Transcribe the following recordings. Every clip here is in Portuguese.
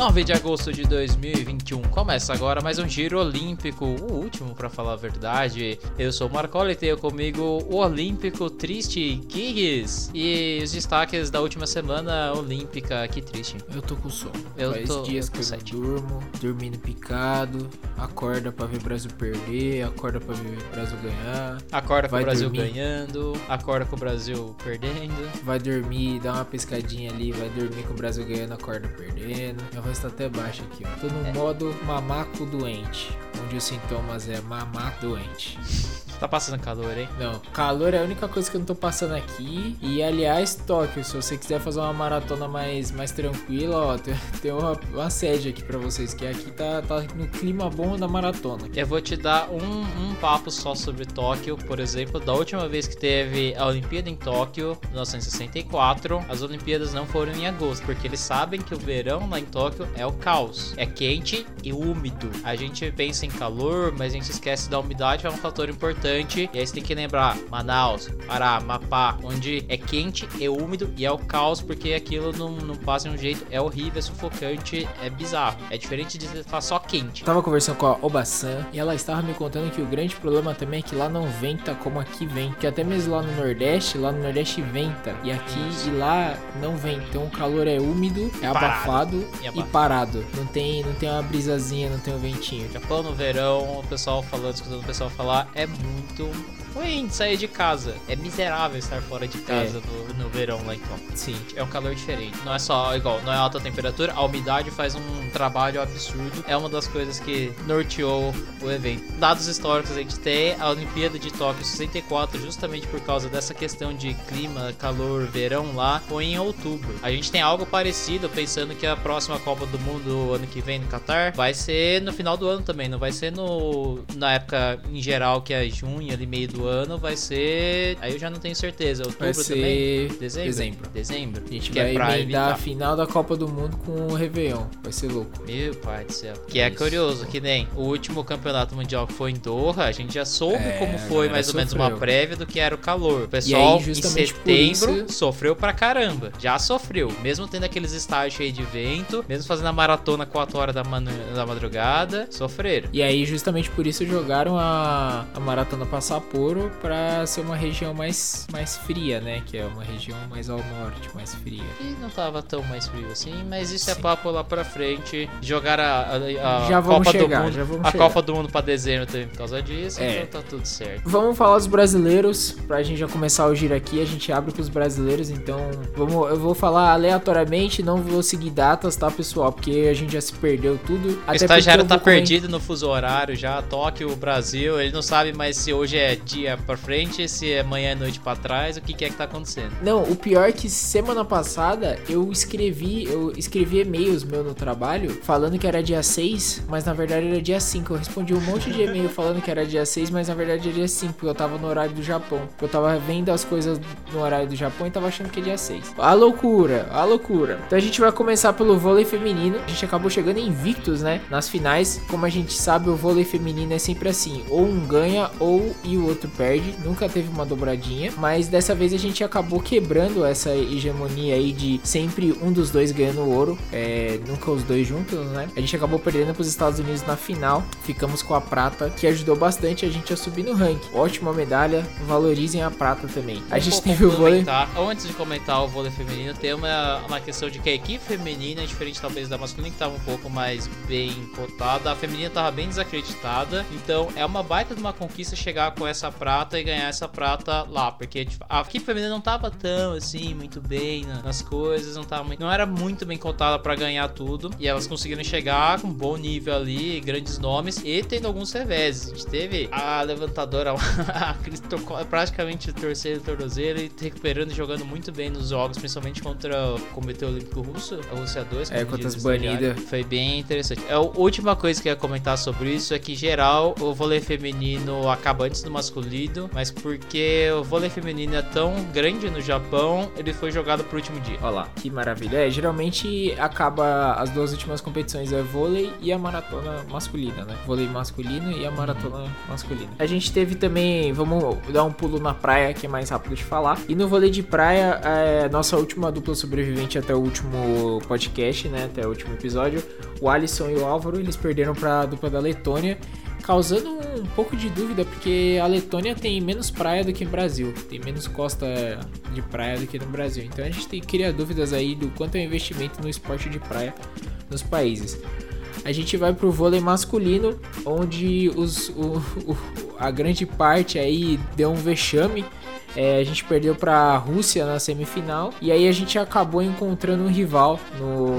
9 de agosto de 2021. Começa agora mais um Giro Olímpico, o último para falar a verdade. Eu sou o Marcola e tenho comigo o Olímpico Triste Kiggs e os destaques da última semana olímpica. Que triste. Eu tô com sono. Eu Faz tô- dias eu tô que eu sete. durmo, dormindo picado, acorda pra ver o Brasil perder, acorda pra ver o Brasil ganhar, Acorda com o Brasil dormir. ganhando, acorda com o Brasil perdendo. vai dormir, dá uma pescadinha ali, vai dormir com o Brasil ganhando, acorda perdendo. Minha voz tá até baixa aqui, ó. Tô no É. modo mamaco doente, onde os sintomas é mamaco doente. Tá passando calor, hein? Não, calor é a única coisa que eu não tô passando aqui. E aliás, Tóquio, se você quiser fazer uma maratona mais, mais tranquila, ó, tem, tem uma, uma sede aqui pra vocês, que aqui tá, tá no clima bom da maratona. Eu vou te dar um, um papo só sobre Tóquio, por exemplo. Da última vez que teve a Olimpíada em Tóquio, 1964, as Olimpíadas não foram em agosto, porque eles sabem que o verão lá em Tóquio é o caos. É quente e úmido. A gente pensa em calor, mas a gente esquece da umidade, é um fator importante. E aí você tem que lembrar: Manaus, Pará, Amapá, onde é quente, é úmido e é o caos, porque aquilo não, não passa de um jeito. É horrível, é sufocante, é bizarro. É diferente de falar só quente. Eu tava conversando com a Obasan e ela estava me contando que o grande problema também é que lá não venta como aqui vem. Que até mesmo lá no Nordeste, lá no Nordeste venta. E aqui e lá não vem. Então o calor é úmido, é Parado. abafado E e, abafado. parado. Não tem, não tem uma brisazinha, não tem um ventinho. Japão no verão, o pessoal falando, escutando o pessoal falar, é muito muito ruim de sair de casa. É miserável estar fora de casa no, no verão lá então. Sim. É um calor diferente. Não é só igual, não é alta temperatura, a umidade faz um trabalho absurdo. É uma das coisas que norteou o evento. Dados históricos a gente tem a Olimpíada de Tóquio 64, justamente por causa dessa questão de clima, calor, verão lá, foi em outubro. A gente tem algo parecido, pensando que a próxima Copa do Mundo ano que vem no Qatar vai ser no final do ano também, não vai ser no na época em geral que é junho, ali meio do ano, vai ser, aí eu já não tenho certeza, outubro Vai também. ser Dezembro. dezembro. Dezembro. A gente que vai é pra emendar a evitar. final da Copa do Mundo com o Réveillon. Vai ser louco. Meu pai do céu. Que é Isso. curioso, que nem o último campeonato mundial que foi em Doha, a gente já soube É, como a foi mais ou menos uma prévia do que era o calor. O pessoal aí, em por setembro isso- sofreu pra caramba. Já sofreu. Mesmo tendo aqueles estágios cheios de vento, mesmo fazendo a maratona 4 horas da, manu- da madrugada, sofreram. E aí, justamente por isso, jogaram a, a Maratona pra Sapporo pra ser uma região mais, mais fria, né? Que é uma região mais ao norte, mais fria. E não tava tão mais frio assim, mas isso é Sim. papo lá pra frente. Jogar a, a- a Já vamos Copa chegar, do Mundo. já vamos a chegar. Copa do Mundo pra dezembro também por causa disso, É. então tá tudo certo. Vamos falar dos brasileiros, pra gente já começar o giro aqui, a gente abre com os brasileiros, então vamos, eu vou falar aleatoriamente, não vou seguir datas, tá, pessoal? Porque a gente já se perdeu tudo. O estagiário porque eu tá perdido no fuso horário já, Tóquio, Brasil, ele não sabe mais se hoje é dia pra frente, se é manhã é noite pra trás, o que, que é que tá acontecendo. Não, o pior é que semana passada eu escrevi, eu escrevi e-mails meu no trabalho falando que era dia 6, mas na verdade era dia 5. Eu respondi um monte de e-mail falando que era dia 6, mas na verdade era dia 5, porque eu tava no horário do Japão. Eu tava vendo as coisas no horário do Japão e tava achando que é dia 6. A loucura, a loucura. Então a gente vai começar pelo vôlei feminino. A gente acabou chegando invictos, né? Nas finais. Como a gente sabe, o vôlei feminino é sempre assim: ou um ganha ou e o outro perde. Nunca teve uma dobradinha. Mas dessa vez a gente acabou quebrando essa hegemonia aí de sempre um dos dois ganhando ouro. É, nunca os dois juntos, né? A gente acabou perdendo para os Estados Unidos na final. Ficamos com a prata, que ajudou bastante a gente a subir no ranking. Ótima medalha. Valorizem a prata também. A gente teve o vôlei. Antes de comentar o vôlei feminino, tem uma, uma questão de que a equipe feminina diferente talvez da masculina, que tava um pouco mais bem cotada. A feminina tava bem desacreditada. Então é uma baita de uma conquista chegar com essa prata e ganhar essa prata lá. Porque tipo, a equipe feminina não tava tão assim, muito bem na- nas coisas, não, tava muito- não era muito bem cotada pra ganhar tudo. E elas conseguiram chegar com um bom nível ali, grandes nomes e tendo alguns reveses. A gente teve a levantadora, a Cris tocou- praticamente o tornozelo e recuperando e jogando muito bem nos jogos, principalmente contra o Comitê Olímpico Russo, a Rússia 2. É, contra as banidas. Foi bem interessante. É, A última coisa que eu ia comentar sobre isso é que, em geral, o vôlei feminino acaba antes do masculino abolido, mas porque o vôlei feminino é tão grande no Japão, ele foi jogado pro último dia. Olha lá, que maravilha. É, geralmente acaba as duas últimas competições é vôlei e a maratona masculina, né? Vôlei masculino e a maratona masculina. A gente teve também, vamos dar um pulo na praia, que é mais rápido de falar. E no vôlei de praia, é, nossa última dupla sobrevivente até o último podcast, né? Até o último episódio, o Alisson e o Álvaro, eles perderam pra dupla da Letônia causando um pouco de dúvida, porque a Letônia tem menos praia do que o Brasil, tem menos costa de praia do que no Brasil. Então a gente tem, cria dúvidas aí do quanto é o investimento no esporte de praia nos países. A gente vai pro vôlei masculino, onde os, o, o, a grande parte aí deu um vexame. É, a gente perdeu para a Rússia na semifinal e aí a gente acabou encontrando um rival no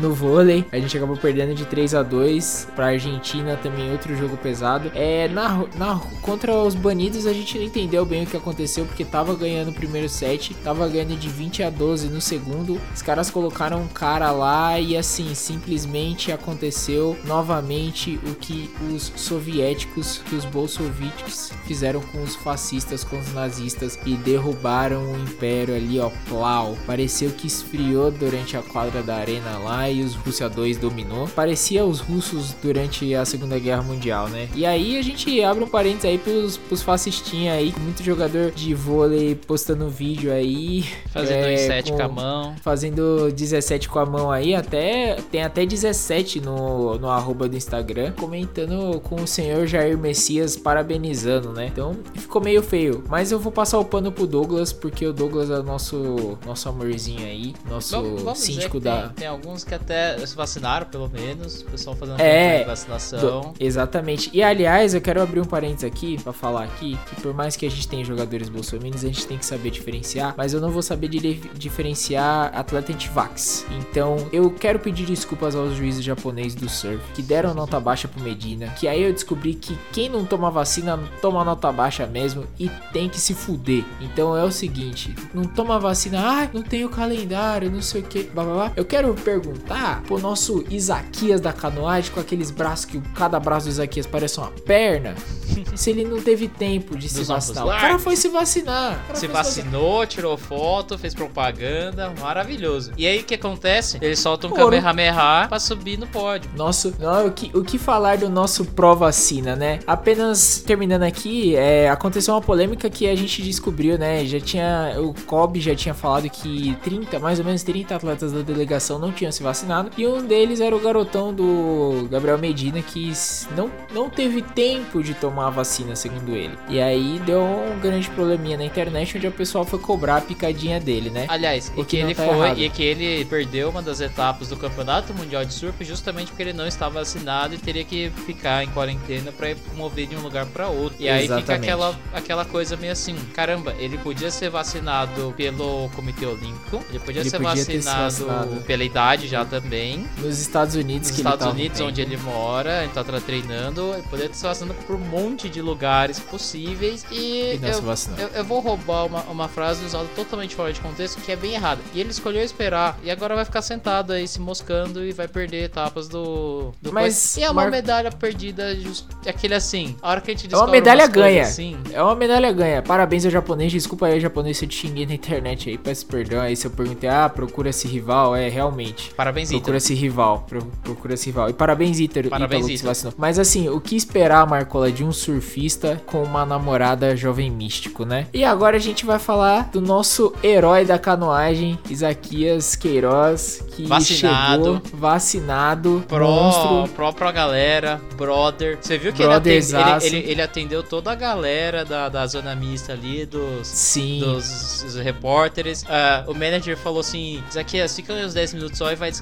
no vôlei. A gente acabou perdendo de 3 a 2 para Argentina, também outro jogo pesado. É, na, na, contra os banidos a gente não entendeu bem o que aconteceu, porque tava ganhando o primeiro set, tava ganhando de 20 a 12 no segundo. Os caras colocaram um cara lá e assim, simplesmente aconteceu novamente o que os soviéticos, que os bolsoviques fizeram com os fascistas, com os nazistas e derrubaram o império ali, ó, plau. Pareceu que esfriou durante a quadra da arena lá e os Rússia 2 dominou. Parecia os russos durante a Segunda Guerra Mundial, né? E aí a gente abre um parênteses aí pros, pros fascistinhas aí, muito jogador de vôlei postando vídeo aí. Fazendo é, 17 com, com a mão. Fazendo 17 com a mão aí, até tem até 17 no, no arroba do Instagram, comentando com o senhor Jair Messias parabenizando, né? Então ficou meio feio. Mas eu vou passar o pano pro Douglas, porque o Douglas é nosso, nosso amorzinho aí, nosso vamos, vamos síndico da. Tem, tem alguns que até se vacinaram, pelo menos. O pessoal fazendo é, vacinação. Do, exatamente. E aliás, eu quero abrir um parênteses aqui para falar aqui que por mais que a gente tenha jogadores bolsominions, a gente tem que saber diferenciar, mas eu não vou saber diferenciar atleta antivax. Então, eu quero pedir desculpas aos juízes japoneses do surf que deram nota baixa pro Medina, que aí eu descobri que quem não toma vacina toma nota baixa mesmo e tem que se fuder. Então é o seguinte, não toma vacina, ah, não tenho calendário, não sei o que, blá blá blá. Eu quero perguntar perguntar pro nosso Isaquias da canoagem, com aqueles braços que cada braço do Isaquias parece uma perna, se ele não teve tempo de se vacinar. O cara foi se vacinar. Se vacinou, tirou foto, fez propaganda, maravilhoso. E aí o que acontece? Ele solta um Kamehameha pra subir no pódio. Nosso, não, o, que, o que falar do nosso pró-vacina, né? Apenas terminando aqui, é, aconteceu uma polêmica que a gente descobriu, né? Já tinha, o Kobe já tinha falado que 30, mais ou menos 30 atletas da delegação não tinham se vacinado. E um deles era o garotão do Gabriel Medina, que não, não teve tempo de tomar a vacina, segundo ele. E aí deu um grande probleminha na internet, onde o pessoal foi cobrar a picadinha dele, né? Aliás, e que ele tá foi, errado. e que ele perdeu uma das etapas do Campeonato Mundial de Surf justamente porque ele não estava vacinado e teria que ficar em quarentena para mover de um lugar para outro. E aí Exatamente. fica aquela, aquela coisa meio assim, caramba, ele podia ser vacinado pelo Comitê Olímpico, ele podia ele ser podia vacinado, vacinado pela idade já também. Nos Estados Unidos, Nos Estados Unidos, onde ele mora, ele tá treinando, ele poderia estar vacinando por um monte de lugares possíveis. E, e eu, eu, eu, vou roubar uma, uma frase usada totalmente fora de contexto, que é bem errada. E ele escolheu esperar, e agora vai ficar sentado aí se moscando e vai perder etapas do. do Mas. E é uma Mar... medalha perdida, just... é aquele assim. A hora que a gente É uma medalha ganha. Assim... É uma medalha ganha. Parabéns ao japonês. Desculpa aí, japonês, se eu te xinguei na internet aí. Peço perdão aí se eu perguntei, ah, procura esse rival. É, realmente. Parabéns, Procura esse rival. Procura esse rival. E parabéns, Ítalo. Parabéns, Ítalo. Mas assim, o que esperar, Marcola, de um surfista com uma namorada jovem místico, né? E agora a gente vai falar do nosso herói da canoagem, Isaquias Queiroz, que vacinado, chegou vacinado, pro, monstro. Pro, pro galera, brother. Você viu que ele atendeu, ele, ele, ele atendeu, toda a galera da, da zona mista ali, dos, Sim. dos, dos repórteres. Uh, o manager falou assim, Isaquias, fica uns 10 minutos só e vai descansar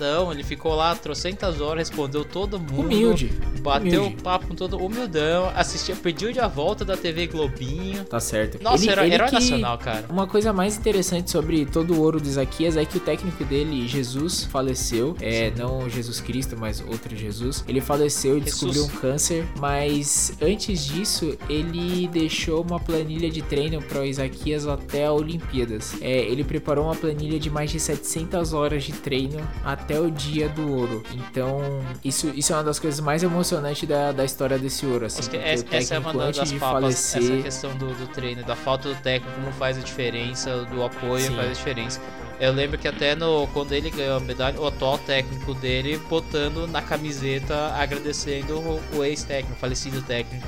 não, ele ficou lá trocentas horas, respondeu todo mundo. Humilde. Bateu humilde. papo com todo humildão, assistia, pediu de a volta da TV Globinho. Tá certo. Nossa, ele, herói, ele herói nacional, cara. Uma coisa mais interessante sobre todo o ouro do Isaquias é que o técnico dele, Jesus, faleceu. É, Sim. não Jesus Cristo, mas outro Jesus. Ele faleceu e descobriu um câncer, mas antes disso, ele deixou uma planilha de treino para o Isaquias até a Olimpíadas. É, ele preparou uma planilha de mais de 700 horas de treino treino até o dia do ouro. Então, isso, isso é uma das coisas mais emocionantes da, da história desse ouro. Assim, Acho que essa, essa é uma das de papas, falecer, essa questão do, do treino, da falta do técnico, não faz a diferença, do apoio Sim. faz a diferença. Eu lembro que até no, quando ele ganhou a medalha, o atual técnico dele botando na camiseta agradecendo o, o ex-técnico, falecido técnico.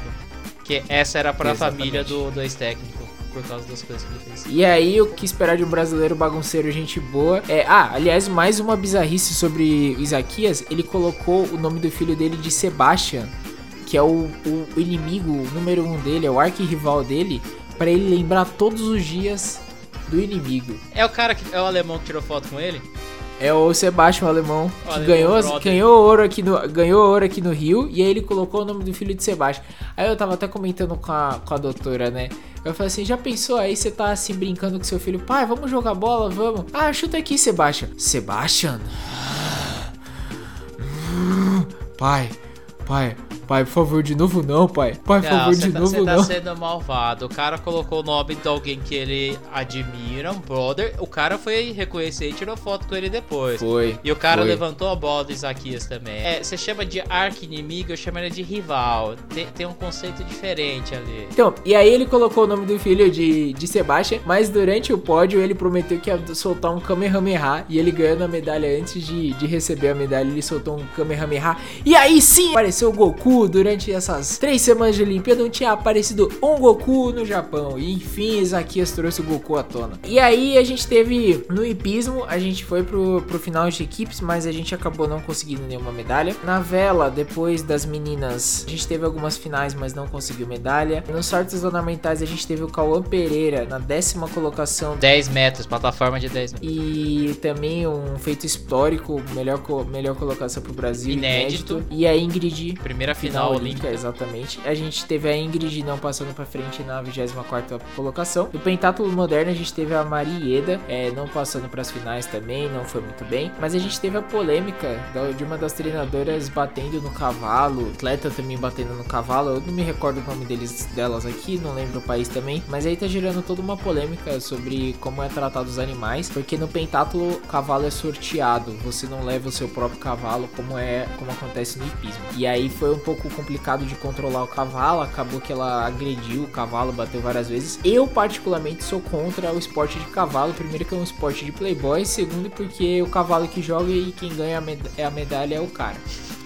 Que essa era pra Exatamente. família do, do ex-técnico, por causa das coisas que ele fez. E aí, o que esperar de um brasileiro bagunceiro, gente boa? É, ah, aliás, mais uma bizarrice sobre o Isaquias. Ele colocou o nome do filho dele de Sebastian, que é o, o inimigo número um dele, é o arquirrival dele, pra ele lembrar todos os dias do inimigo. É o cara que é o alemão que tirou foto com ele? É o Sebastian, o alemão, O que alemão ganhou, brother. ganhou, ouro aqui no, ganhou ouro aqui no Rio, e aí ele colocou o nome do filho de Sebastian. Aí eu tava até comentando com a, com a doutora, né? Eu falei assim, já pensou aí você tá assim brincando com seu filho? Pai, vamos jogar bola, vamos. Ah, chuta aqui, Sebastian. Sebastian? Pai, pai, pai, por favor, de novo não, pai. Pai, por Não, favor, você de tá, novo você tá não. sendo malvado. O cara colocou o nome de alguém que ele admira, um brother. O cara foi reconhecer e tirou foto com ele depois. Foi. E o cara foi. levantou a bola do Isaquias também. É, você chama de arqui-inimigo, eu chamaria de rival. Tem, tem um conceito diferente ali. Então, e aí ele colocou o nome do filho de, de Sebastian, mas durante o pódio ele prometeu que ia soltar um Kamehameha e ele ganhando a medalha antes de, de receber a medalha, ele soltou um Kamehameha. E aí sim apareceu o Goku durante essas três semanas de Olimpíada, não tinha aparecido um Goku no Japão. E enfim, Isaquias trouxe o Goku à tona. E aí a gente teve no hipismo, a gente foi pro, pro final de equipes, mas a gente acabou não conseguindo nenhuma medalha. Na vela, depois das meninas, a gente teve algumas finais, mas não conseguiu medalha. Nos saltos ornamentais, a gente teve o Cauã Pereira na décima colocação. 10 metros, plataforma de 10 metros. E também um feito histórico, melhor, melhor colocação pro Brasil, Inédito. inédito. E a Ingrid, Primeira final, olímpica. exatamente. A gente teve a Ingrid não passando pra frente na 24 colocação. No pentátulo moderno, a gente teve a Marieda, é, não passando pras finais também, não foi muito bem. Mas a gente teve a polêmica de uma das treinadoras batendo no cavalo, atleta também batendo no cavalo. Eu não me recordo o nome deles, delas aqui, não lembro o país também. Mas aí tá gerando toda uma polêmica sobre como é tratado os animais, porque no pentátulo o cavalo é sorteado, você não leva o seu próprio cavalo, como é como acontece no hipismo. E aí foi um pouco complicado de controlar o cavalo, acabou que ela agrediu o cavalo, bateu várias vezes. Eu particularmente sou contra o esporte de cavalo, primeiro que é um esporte de playboy, segundo porque o cavalo que joga e quem ganha a é a medalha é o cara.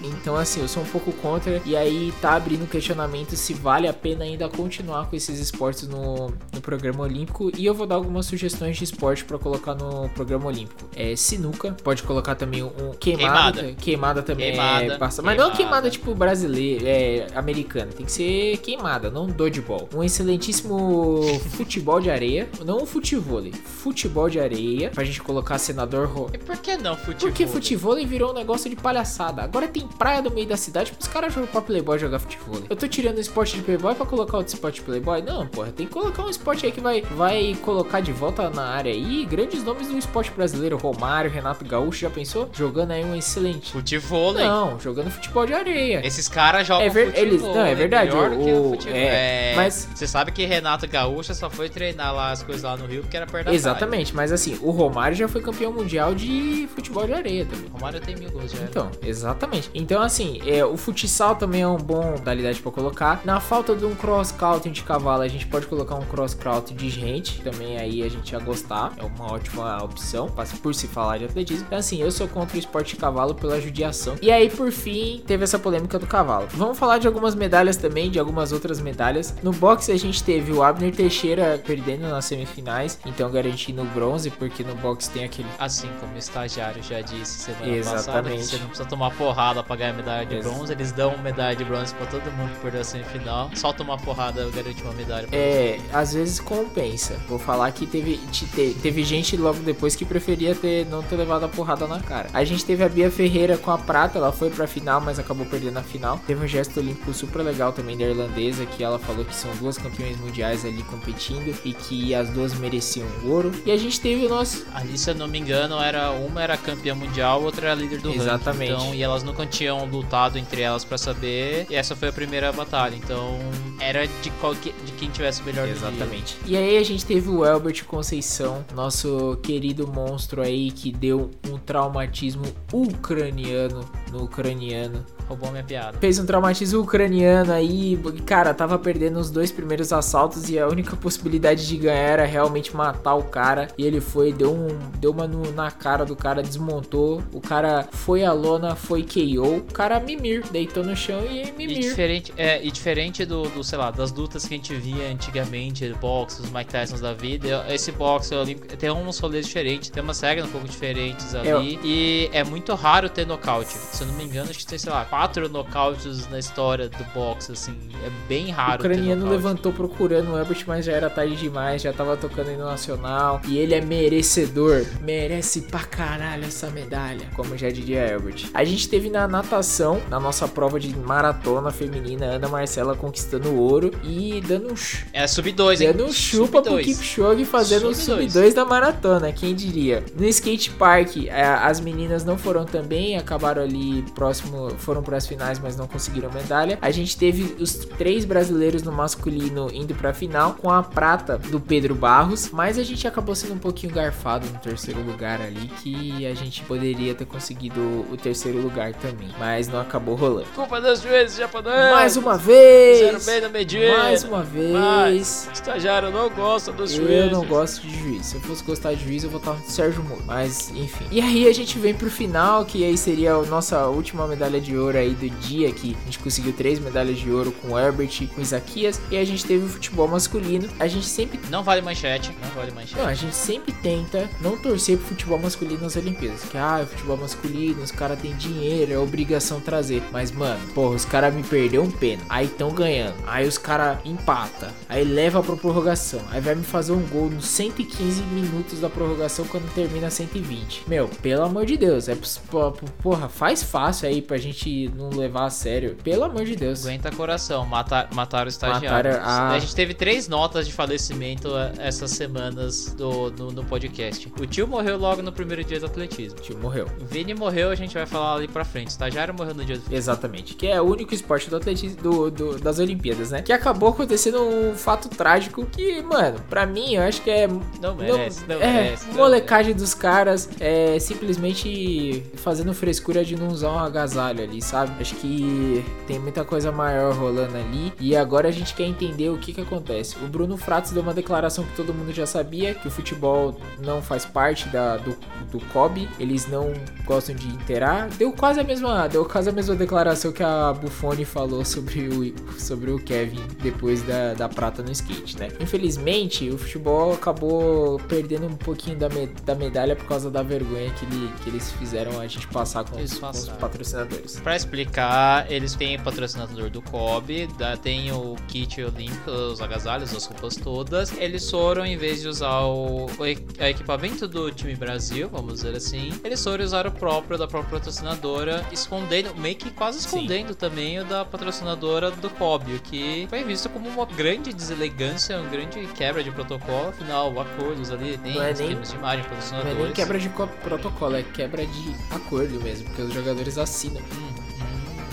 Então, assim, eu sou um pouco contra. E aí tá abrindo questionamento se vale a pena ainda continuar com esses esportes no, no programa olímpico. E eu vou dar algumas sugestões de esporte pra colocar no programa olímpico. É sinuca, pode colocar também um queimada. Queimada. Queimada, também Queimada, é. Mas não queimada. queimada tipo brasileira, é americana. Tem que ser queimada, não dodgeball. Um excelentíssimo futebol de areia. Não o futevôlei. Futebol de areia. Pra gente colocar senador Ro- E por que não futebol? porque futebol virou um negócio de palhaçada. Agora tem praia no meio da cidade pros caras jogam pra Playboy jogar futebol. Eu tô tirando o esporte de Playboy pra colocar outro esporte de Playboy? Não, porra, tem que colocar um esporte aí que vai, vai colocar de volta na área aí grandes nomes do esporte brasileiro. Romário, Renato Gaúcho, já pensou? Jogando aí um excelente. Futebol, né? Não, jogando futebol de areia. Esses caras jogam É ver- futebol, eles- não, é né? verdade, Melhor do que o- o futebol. é, mas- Você sabe que Renato Gaúcha só foi treinar lá as coisas lá no Rio porque era perto da praia. Exatamente, mas assim, o Romário já foi campeão mundial de futebol de areia também. Romário tem mil gols já. era. Então, exatamente. Então, assim, é, o futsal também é um bom modalidade pra colocar. Na falta de um cross country de cavalo, a gente pode colocar um cross country de gente. Também aí a gente ia gostar. É uma ótima opção, por se falar de atletismo. Então, assim, eu sou contra o esporte de cavalo pela judiação. E aí, por fim, teve essa polêmica do cavalo. Vamos falar de algumas medalhas também, de algumas outras medalhas. No boxe, a gente teve o Abner Teixeira perdendo nas semifinais, então garantindo o bronze, porque no boxe tem aquele Assim como o estagiário já disse semana passada, Exatamente. você não precisa tomar porrada pra ganhar medalha de bronze. Eles dão medalha de bronze pra todo mundo que perdeu a semifinal. Só tomar porrada garante uma medalha você. É, às vezes compensa. Vou falar que teve, te- te- teve gente logo depois que preferia ter não ter levado a porrada na cara. A gente teve a Bia Ferreira com a prata, ela foi pra final, mas acabou perdendo a final. Teve um gesto olímpico super legal também da irlandesa, que ela falou que são duas campeões mundiais ali competindo e que as duas mereciam ouro. E a gente teve o nosso. Ali, se eu não me engano, era uma era campeã mundial, outra era líder do Exatamente. ranking. Então, e elas nunca tinham lutado entre elas pra saber. E essa foi a primeira batalha. Então, era de, qualquer, de quem tivesse o melhor. Exatamente. E aí a gente teve o Elbert Conceição, nosso querido monstro aí que deu um traumatismo ucraniano no ucraniano. Roubou minha piada. Fez um traumatismo ucraniano aí, cara, tava perdendo os dois primeiros assaltos e a única possibilidade de ganhar era realmente matar o cara. E ele foi, deu, um, deu uma no- na cara do cara, desmontou. O cara foi à lona, foi KO. O cara mimir, deitou no chão e E mimir. diferente, é, e diferente do, do, sei lá, das lutas que a gente via antigamente, boxe, os Mike Tysons da vida, eu- esse boxe olímpico tem uns rolês diferentes, tem umas regras um pouco diferentes ali. E é muito raro ter nocaute. Se eu não me engano, acho que tem, sei lá, quatro nocautes na história do boxe, assim. É bem O raro. ter ucraniano levantou procurando o Elbert, mas já era tarde demais, já tava tocando hino nacional. E ele é merecedor. Merece pra caralho essa medalha, como já diria Elbert. A gente teve na natação, na nossa prova de maratona feminina, Ana Marcela conquistando o ouro e dando um, É sub 2, hein? dando um chupa pro Sub-dois. Kipchoge fazendo o Sub dois. sub-2 da maratona, quem diria. No skate park, eh, as meninas não foram também, acabaram ali próximo, foram para as finais, mas não conseguiram medalha. A gente teve os três brasileiros no masculino indo pra final, com a prata do Pedro Barros, mas a gente acabou sendo um pouquinho garfado no terceiro lugar ali, que a gente poderia ter conseguido o terceiro lugar também, mas não acabou rolando. Culpa dos juízes japoneses. Mais uma vez! Fizeram bem na medida. Mais uma vez! Mas, estagiário não gosta dos Eu juízes. não gosto de juiz. Se eu fosse gostar de juiz, eu votava no Sérgio Moro. Mas, enfim. E aí a gente vem pro final, que aí seria a nossa última medalha de ouro aí do dia, que a gente conseguiu três medalhas de ouro com o Herbert e com o Isaquias. E a gente teve o futebol masculino. A gente sempre. Não vale manchete, não vale manchete. Não, a gente sempre tenta não torcer pro futebol masculino nas Olimpíadas. Que, ah, o futebol masculino, os caras têm dinheiro, é obrigação trazer. Mas, mano, porra, os caras me perdeu um pênalti. Aí tão ganhando. Aí os caras empata. Aí leva pra prorrogação. Aí vai me fazer um gol nos 115 minutos da prorrogação quando termina 120. Meu, pelo amor de Deus. É, porra, faz fácil aí pra gente não levar a sério. Pelo amor de Deus. Aguenta coração, mata, mataram o estagiário. Mataram a- A gente teve três notas de falecimento eh, essas semanas do, no, no podcast. O tio morreu logo no primeiro dia do atletismo. O tio morreu. O Vini morreu, a gente vai falar ali pra frente. O estagiário morreu no dia do Exatamente, que é o único esporte do atletismo do, do- das Olimpíadas, né? Que acabou acontecendo um fato trágico que, mano, pra mim eu acho que é Não merece, não, é, merece. não molecagem dos caras é simplesmente fazendo frescura de não usar um agasalho ali, sabe? Acho que tem muita coisa maior rolando ali e agora a gente quer entender o que que acontece. O Bruno Fratos deu uma declaração que todo mundo já sabia, que o futebol não faz parte da, do, do COB, eles não gostam de interar. Deu quase a mesma, deu quase a mesma declaração que a Buffoni falou sobre o, sobre o Kevin depois da, da prata no skate, né? Infelizmente, o futebol acabou perdendo um pouquinho da, me- da medalha por causa da vergonha que, ele- que eles fizeram a gente passar com, os, com os patrocinadores. Pra explicar, eles têm patrocinador do COB, da- tem o kit olímpico, os agasalhos, as roupas todas. Eles foram, em vez de usar o, o equipamento do time Brasil, vamos dizer assim, eles foram usar o próprio da própria patrocinadora, escondendo, meio que quase Sim. escondendo também o da patrocinadora do COB, o que foi visto como uma grande deselegância, uma grande quebra de protocolo. Afinal, acordos ali, Não é nem- de imagem, Não é patrocinadores. nem quebra de co- protocolo, é quebra de acordo mesmo, porque os jogadores assinam. Hum,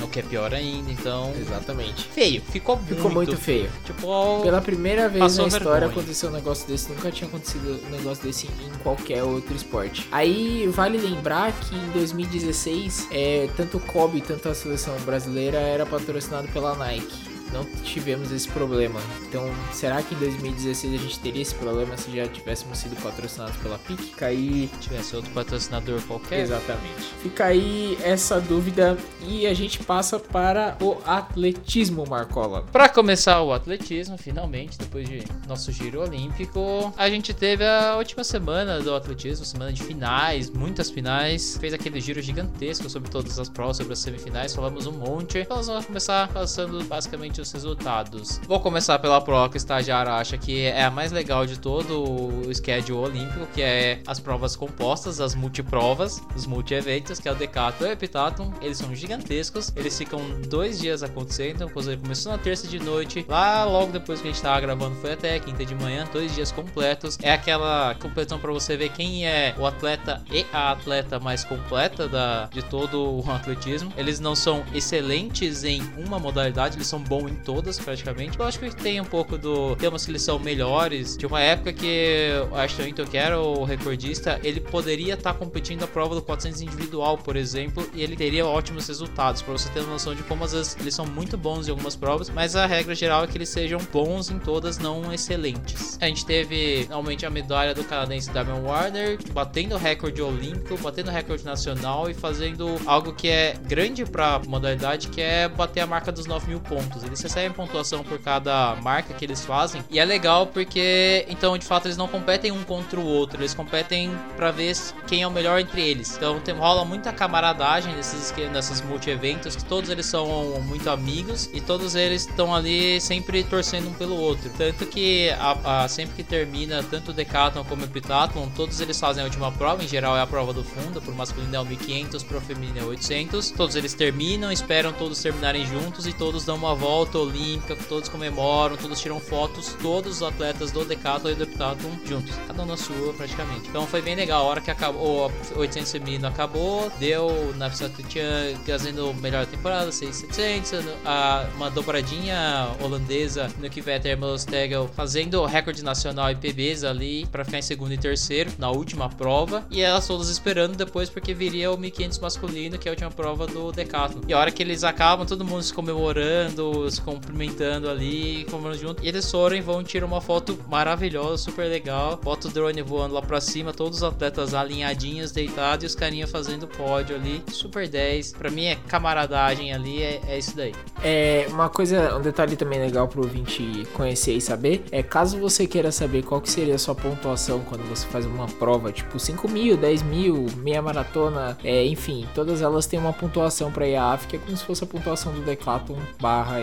o que é pior ainda, então. Exatamente. Feio, ficou, Ficou muito feio. Tipo, Pela primeira vez na história vergonha. aconteceu um negócio desse, nunca tinha acontecido um negócio desse em qualquer outro esporte. Aí vale lembrar que em 2016, é, tanto o Kobe tanto a seleção brasileira era patrocinado pela Nike. Não tivemos esse problema. Então, será que em 2016 a gente teria esse problema se já tivéssemos sido patrocinados pela PIC? Fica aí se tivesse outro patrocinador qualquer. Exatamente. Fica aí essa dúvida e a gente passa para o atletismo, Marcola. Pra começar o atletismo, finalmente, depois de nosso giro olímpico, a gente teve a última semana do atletismo, semana de finais, muitas finais. Fez aquele giro gigantesco sobre todas as provas, sobre as semifinais, falamos um monte. Então nós vamos começar passando basicamente os resultados. Vou começar pela prova que o estagiário acha que é a mais legal de todo o schedule olímpico, que é as provas compostas, as multiprovas, os multi-eventos, que é o Decathlon e o Epitatlon. Eles são gigantescos, eles ficam dois dias acontecendo, ele começou na terça de noite, lá logo depois que a gente tava gravando foi até quinta de manhã, dois dias completos. É aquela competição para você ver quem é o atleta e a atleta mais completa da, de todo o atletismo. Eles não são excelentes em uma modalidade, eles são bons em todas praticamente. Eu acho que tem um pouco do. Tem umas que eles são melhores. De uma época que o Ashton Hinton, que era o recordista, ele poderia estar tá competindo a prova do 400 individual, por exemplo, e ele teria ótimos resultados. Para você ter uma noção de como às vezes eles são muito bons em algumas provas, mas a regra geral é que eles sejam bons em todas, não excelentes. A gente teve realmente a medalha do canadense Damian Warner, batendo recorde olímpico, batendo recorde nacional e fazendo algo que é grande para modalidade, que é bater a marca dos 9 mil pontos. Eles recebem pontuação por cada marca que eles fazem e é legal porque então de fato eles não competem um contra o outro, eles competem para ver quem é o melhor entre eles. Então tem, rola muita camaradagem nesses, nesses multi-eventos, que todos eles são muito amigos e todos eles estão ali sempre torcendo um pelo outro. Tanto que a, a, sempre que termina tanto o Decathlon como o Epitatlon, todos eles fazem a última prova, em geral é a prova do fundo, pro masculino é o 1500, pro feminino é 800. Todos eles terminam, esperam todos terminarem juntos e todos dão uma volta olímpica, todos comemoram, todos tiram fotos, todos os atletas do Decathlon e do Epitatlon juntos, cada um na sua praticamente. Então foi bem legal, a hora que acabou, o 800 feminino acabou, deu na Tchan fazendo melhor temporada, 6700, a, uma dobradinha holandesa no que Vetter Mostegel fazendo recorde nacional e PBs ali para ficar em segundo e terceiro na última prova e elas todas esperando depois porque viria o 1500 masculino que é a última prova do Decathlon. E a hora que eles acabam, todo mundo se comemorando, se cumprimentando ali, comemorando junto. E eles foram e vão tirar uma foto maravilhosa, super legal. Foto drone voando lá pra cima, todos os atletas alinhadinhos, deitados e os carinhas fazendo pódio ali. Super 10. Pra mim é camaradagem ali, é, é isso daí. É uma coisa, um detalhe também legal pro ouvinte conhecer e saber é caso você queira saber qual que seria a sua pontuação quando você faz uma prova, tipo 5 mil, 10 mil, meia maratona, é, enfim, todas elas têm uma pontuação para IAF que é como se fosse a pontuação do Decathlon barra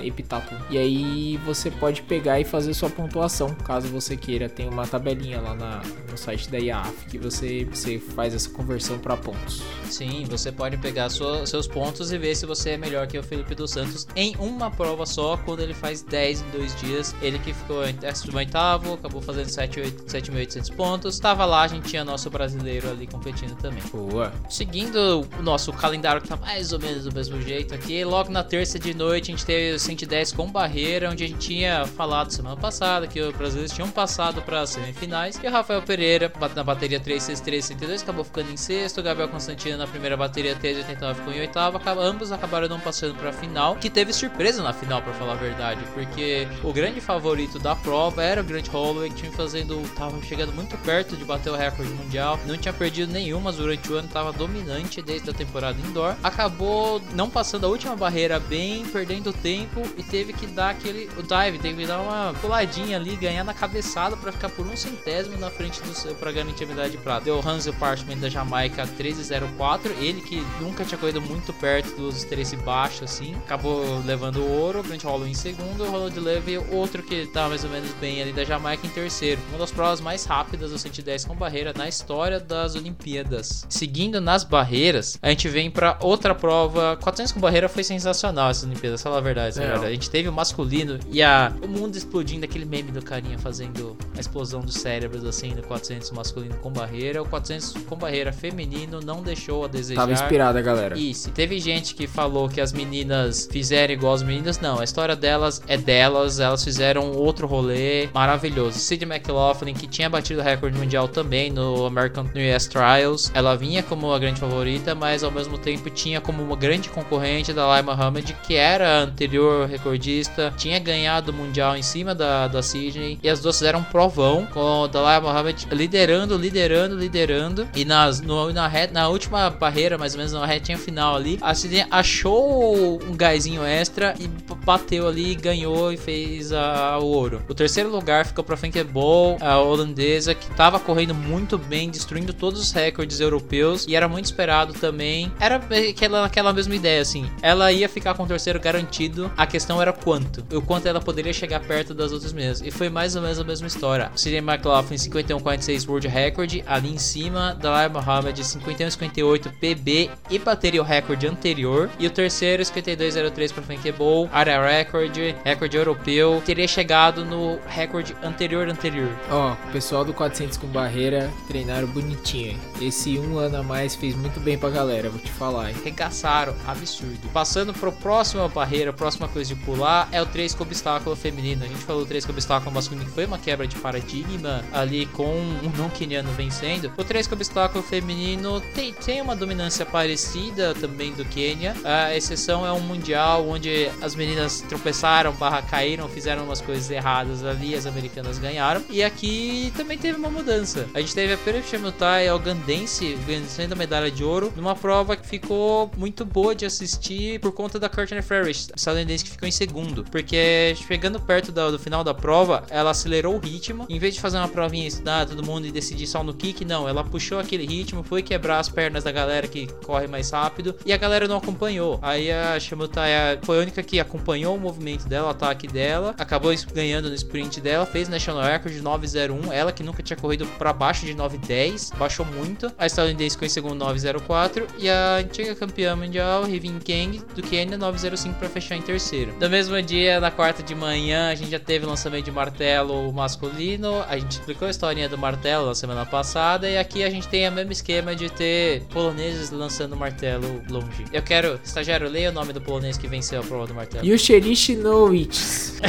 E aí você pode pegar e fazer sua pontuação, caso você queira. Tem uma tabelinha lá na, no site da IAF que você, você faz essa conversão para pontos. Sim, você pode pegar sua, seus pontos e ver se você é melhor que o Felipe dos Santos em uma prova só, quando ele faz 10 em dois dias. Ele que ficou em 18 acabou fazendo 7.800 pontos. Tava lá, a gente tinha nosso brasileiro ali competindo também. Boa. Seguindo o nosso calendário que tá mais ou menos do mesmo jeito aqui, logo na terça de noite a gente teve o 110 com barreira, onde a gente tinha falado semana passada que os brasileiros tinham passado para semifinais. E o Rafael Pereira na bateria 363 62 acabou ficando em sexto, o Gabriel Constantino na primeira bateria 389 ficou em oitavo, ambos acabaram não passando para a final, que teve surpresa na final para falar a verdade, porque o grande favorito da prova era o Grant Holloway, que tinha fazendo, tava chegando muito perto de bater o recorde mundial, não tinha perdido nenhuma durante o ano, tava dominante desde a temporada indoor, acabou não passando a última barreira bem, perdendo tempo e teve que dar aquele o dive, teve que dar uma puladinha ali, ganhar na cabeçada para ficar por um centésimo na frente do seu para garantir a medalha de prata. Deu Hansel Parchment da Jamaica 1304, ele que nunca tinha corrido muito perto dos três baixos assim, acabou levando o ouro, Grant Holloway em segundo, o Ronald Levy outro que tá mais ou menos bem ali da Jamaica em terceiro. Uma das provas mais rápidas do 110 com barreira na história das Olimpíadas. Seguindo nas barreiras, a gente vem para outra prova. 400 com barreira foi sensacional essas Olimpíadas, fala a verdade, é. A gente teve o masculino e a, o mundo explodindo, aquele meme do carinha fazendo a explosão dos cérebros assim no 400 masculino com barreira. O 400 com barreira feminino não deixou a desejar. Tava inspirada, galera. Isso. Teve gente que falou que as meninas fizeram igual as meninas. Não, a história delas é delas. Elas fizeram outro rolê maravilhoso. Sid McLaughlin, que tinha batido o recorde mundial também no American US Trials. Ela vinha como a grande favorita, mas ao mesmo tempo tinha como uma grande concorrente da Lai Muhammad, que era a anterior recordista, tinha ganhado o mundial em cima da, da Sidney. E as duas fizeram um provão com o Dalai Muhammad liderando, liderando, liderando. E nas, no, na, reta, na última barreira, mais ou menos na retinha final ali, a Sidney achou um gásinho extra e bateu ali, ganhou e fez a, o ouro. O terceiro lugar ficou para Frankie Ball, a holandesa, que estava correndo muito bem, destruindo todos os recordes europeus e era muito esperado também. Era aquela, aquela mesma ideia, assim. Ela ia ficar com o terceiro garantido. A questão questão era quanto. O quanto ela poderia chegar perto das outras meninas. E foi mais ou menos a mesma história. Sidney McLaughlin 51,46 World Record, ali em cima. Dalai Muhammad 51,58 PB e bateria o recorde anterior. E o terceiro 52,03 para Frank Bowl, área record, recorde europeu. Teria chegado no recorde anterior anterior. Ó, o pessoal do 400 com barreira treinaram bonitinho. Esse um ano a mais fez muito bem pra galera, vou te falar. Hein? Regaçaram, absurdo. Passando pro próxima barreira, próxima coisa de pular, é o 3 com obstáculo feminino. A gente falou 3 com obstáculo masculino, que foi uma quebra de paradigma ali com um não queniano vencendo. O 3 com obstáculo feminino tem, tem uma dominância parecida também do Quênia. A exceção é um mundial onde as meninas tropeçaram, barra caíram, fizeram umas coisas erradas ali, as americanas ganharam. E aqui também teve uma mudança. A gente teve a Perif Chemutai Algandense vencendo a medalha de ouro numa prova que ficou muito boa de assistir por conta da Courtney Ferris, estadunidense que ficou em segundo. Porque chegando perto do, do, final da prova, ela acelerou o ritmo. Em vez de fazer uma provinha estudar todo mundo e decidir só no kick, não. Ela puxou aquele ritmo, foi quebrar as pernas da galera que corre mais rápido e a galera não acompanhou. Aí a Shimutaya foi a única que acompanhou o movimento dela, o ataque dela, acabou ganhando no sprint dela, fez National Record de 901. Ela que nunca tinha corrido para baixo de 910, baixou muito. A estadunidense ficou em segundo 904 e a antiga campeã mundial, Rivin Kang, do Quênia 905 para fechar em terceiro. No mesmo dia, na quarta de manhã, a gente já teve o lançamento de martelo masculino. A gente explicou a historinha do martelo na semana passada e aqui a gente tem o mesmo esquema de ter poloneses lançando martelo longe. Eu quero, estagiário, leia o nome do polonês que venceu a prova do martelo. Yusherishi Nowicz.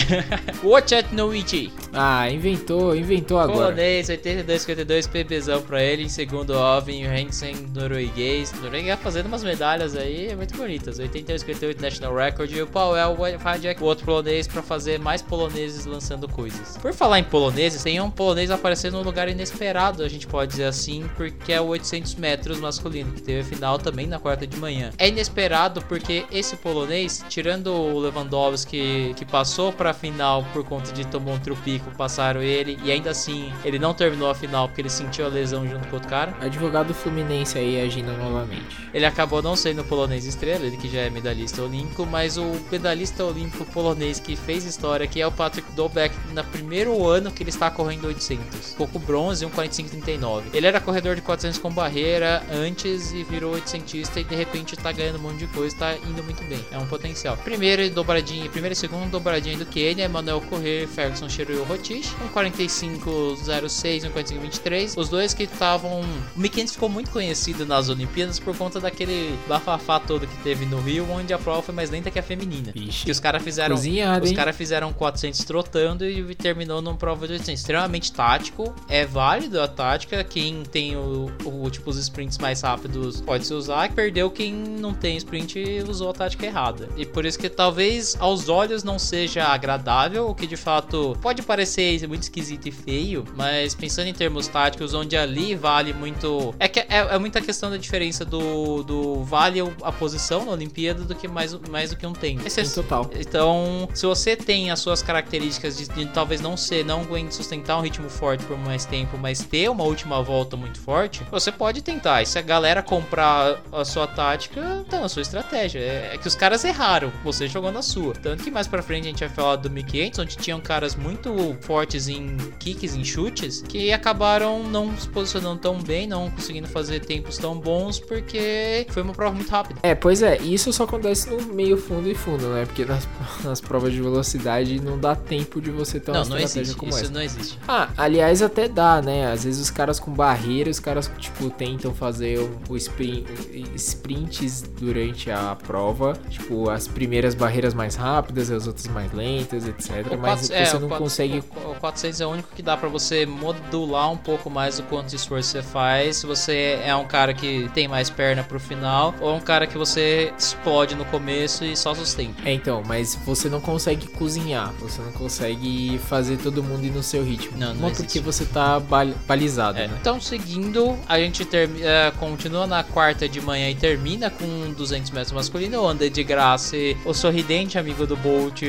Wochet Noichi. Ah, inventou, inventou agora. Polonês, 82-52, PBzão pra ele. Em segundo, Ovin Hansen, norueguês. Norueguês fazendo umas medalhas aí muito bonitas. 81-58 National Record. E o Powell Wajek, o outro polonês, pra fazer mais poloneses lançando coisas. Por falar em poloneses, tem um polonês aparecendo num lugar inesperado, a gente pode dizer assim, porque é o 800 metros masculino, que teve a final também na quarta de manhã. É inesperado porque esse polonês, tirando o Lewandowski, que passou pra final por conta de tomar um trupico, passaram ele, e ainda assim ele não terminou a final porque ele sentiu a lesão junto com outro cara. Advogado Fluminense aí agindo novamente. Ele acabou não sendo polonês estrela, ele que já é medalhista olímpico, mas o medalhista olímpico polonês que fez história aqui é o Patrick Dobek no primeiro ano que ele está correndo 800. Ficou com bronze e um 45,39. Ele era corredor de 400 com barreira antes e virou 800 e de repente tá ganhando um monte de coisa, tá indo muito bem. É um potencial. Primeiro dobradinha, primeiro e segundo dobradinha do Quênia, Manuel Correr, Ferguson Cheruyo Rotish, um 45,06 e um 45,23. Os dois que estavam. O Mickens ficou muito conhecido nas Olimpíadas por conta daquele bafafá todo que teve no Rio, onde a prova foi mais lenta que a feminina. Ixi. Que os caras fizeram. Cozinhado, os caras fizeram 400 trotando e terminou numa prova de 800. Extremamente tático. É válido a tática. Quem tem o, o tipo os sprints mais rápidos pode se usar. Perdeu quem não tem sprint e usou a tática errada. E por isso que talvez aos olhos não seja agradável, o que de fato pode parecer muito esquisito e feio, mas pensando em termos táticos, onde ali vale muito. É que é, é muita questão da diferença do, do vale a posição na Olimpíada do que mais, mais do que um tempo. Esse é- Em total. então, se você tem as suas características de, de talvez não ser, não aguente sustentar um ritmo forte por mais tempo, mas ter uma última volta muito forte, você pode tentar. E se a galera comprar a sua tática, então a sua estratégia. É, é que os caras erraram, você jogou na sua. Tanto que mais pra frente a gente vai falar do 1500, onde tinham caras muito fortes em kicks, em chutes, que acabaram não se posicionando tão bem, não conseguindo fazer tempos tão bons, porque foi uma prova muito rápida. É, pois é, e isso só acontece no meio fundo e fundo, né? Porque nas, nas provas de velocidade não dá tempo de você ter uma Não, não estratégia existe. como Isso essa. não existe. Ah, aliás, até dá, né? Às vezes os caras com barreira, os caras, tipo, tentam fazer o, o sprint, sprints durante a prova. Tipo, as primeiras barreiras mais rápidas, as outras mais lentas, etc. O Mas 400 é, você o não 400 consegue. O, o 400 é o único que dá pra você modular um pouco mais o quanto de esforço você faz. Se você é um cara que tem mais perna pro final, ou um cara que você explode no começo e só sustenta. É, então, mas você não consegue cozinhar, você não consegue fazer todo mundo ir no seu ritmo. Não, não Uma existe. porque você tá bal- balizado, É. né? Então, seguindo, a gente é, continua na quarta de manhã e termina com 200 metros masculino. O André de Graça, o sorridente amigo do Bolt,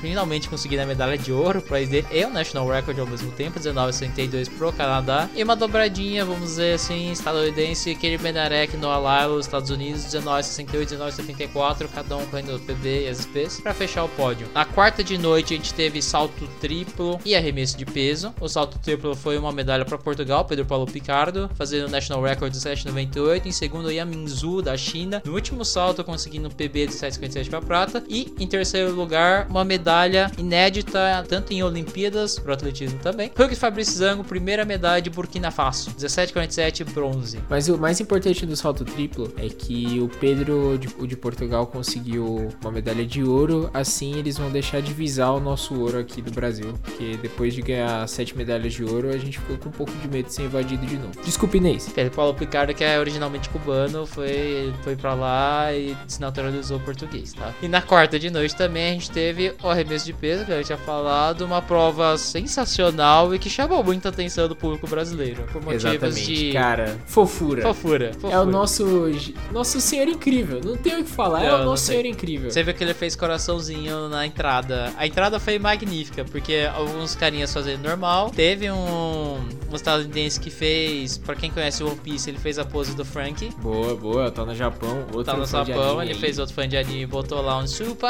finalmente conseguindo a medalha de ouro para ele e o National Record ao mesmo tempo, 19,62 pro Canadá. E uma dobradinha, vamos dizer assim, estadunidense, Kelly Benarek no Alailo, Estados Unidos, 19,68, 19,74, cada um correndo PB e SSP. Para fechar o pódio. Na quarta de noite a gente teve salto triplo e arremesso de peso. O salto triplo foi uma medalha para Portugal, Pedro Paulo Picardo, fazendo o National Record de 7,98. Em segundo, Yamin Zhu, da China. No último salto, conseguindo um PB de 7,57 para prata. E em terceiro lugar, uma medalha inédita, tanto em Olimpíadas, pro atletismo também. Hugh Fabrício Zango, primeira medalha de Burkina Faso, 17,47 bronze. Mas o mais importante do salto triplo é que o Pedro, de, o de Portugal, conseguiu uma medalha de ouro. Assim, eles vão deixar de visar o nosso ouro aqui do Brasil. Porque depois de ganhar sete medalhas de ouro, a gente ficou com um pouco de medo de ser invadido de novo. Desculpe, Inês. Pedro Paulo Picardo, que é originalmente cubano, foi, foi pra lá e se naturalizou português, tá? E na quarta de noite também a gente teve o arremesso de peso, que eu tinha falado, uma prova sensacional e que chamou muita atenção do público brasileiro. Por motivos Exatamente, de. cara. Fofura. Fofura, fofura. É o nosso nosso senhor incrível. Não tem o que falar, é Não, o não nosso senhor incrível. Você viu que ele fez coraçãozinho na entrada. A entrada foi magnífica, porque alguns carinhas fazendo normal. Teve um, um estadunidense que fez, pra quem conhece One Piece, ele fez a pose do Frank. Boa, boa, tá no Japão. Outro Tá no Japão, ele fez outro fã de anime, botou lá um super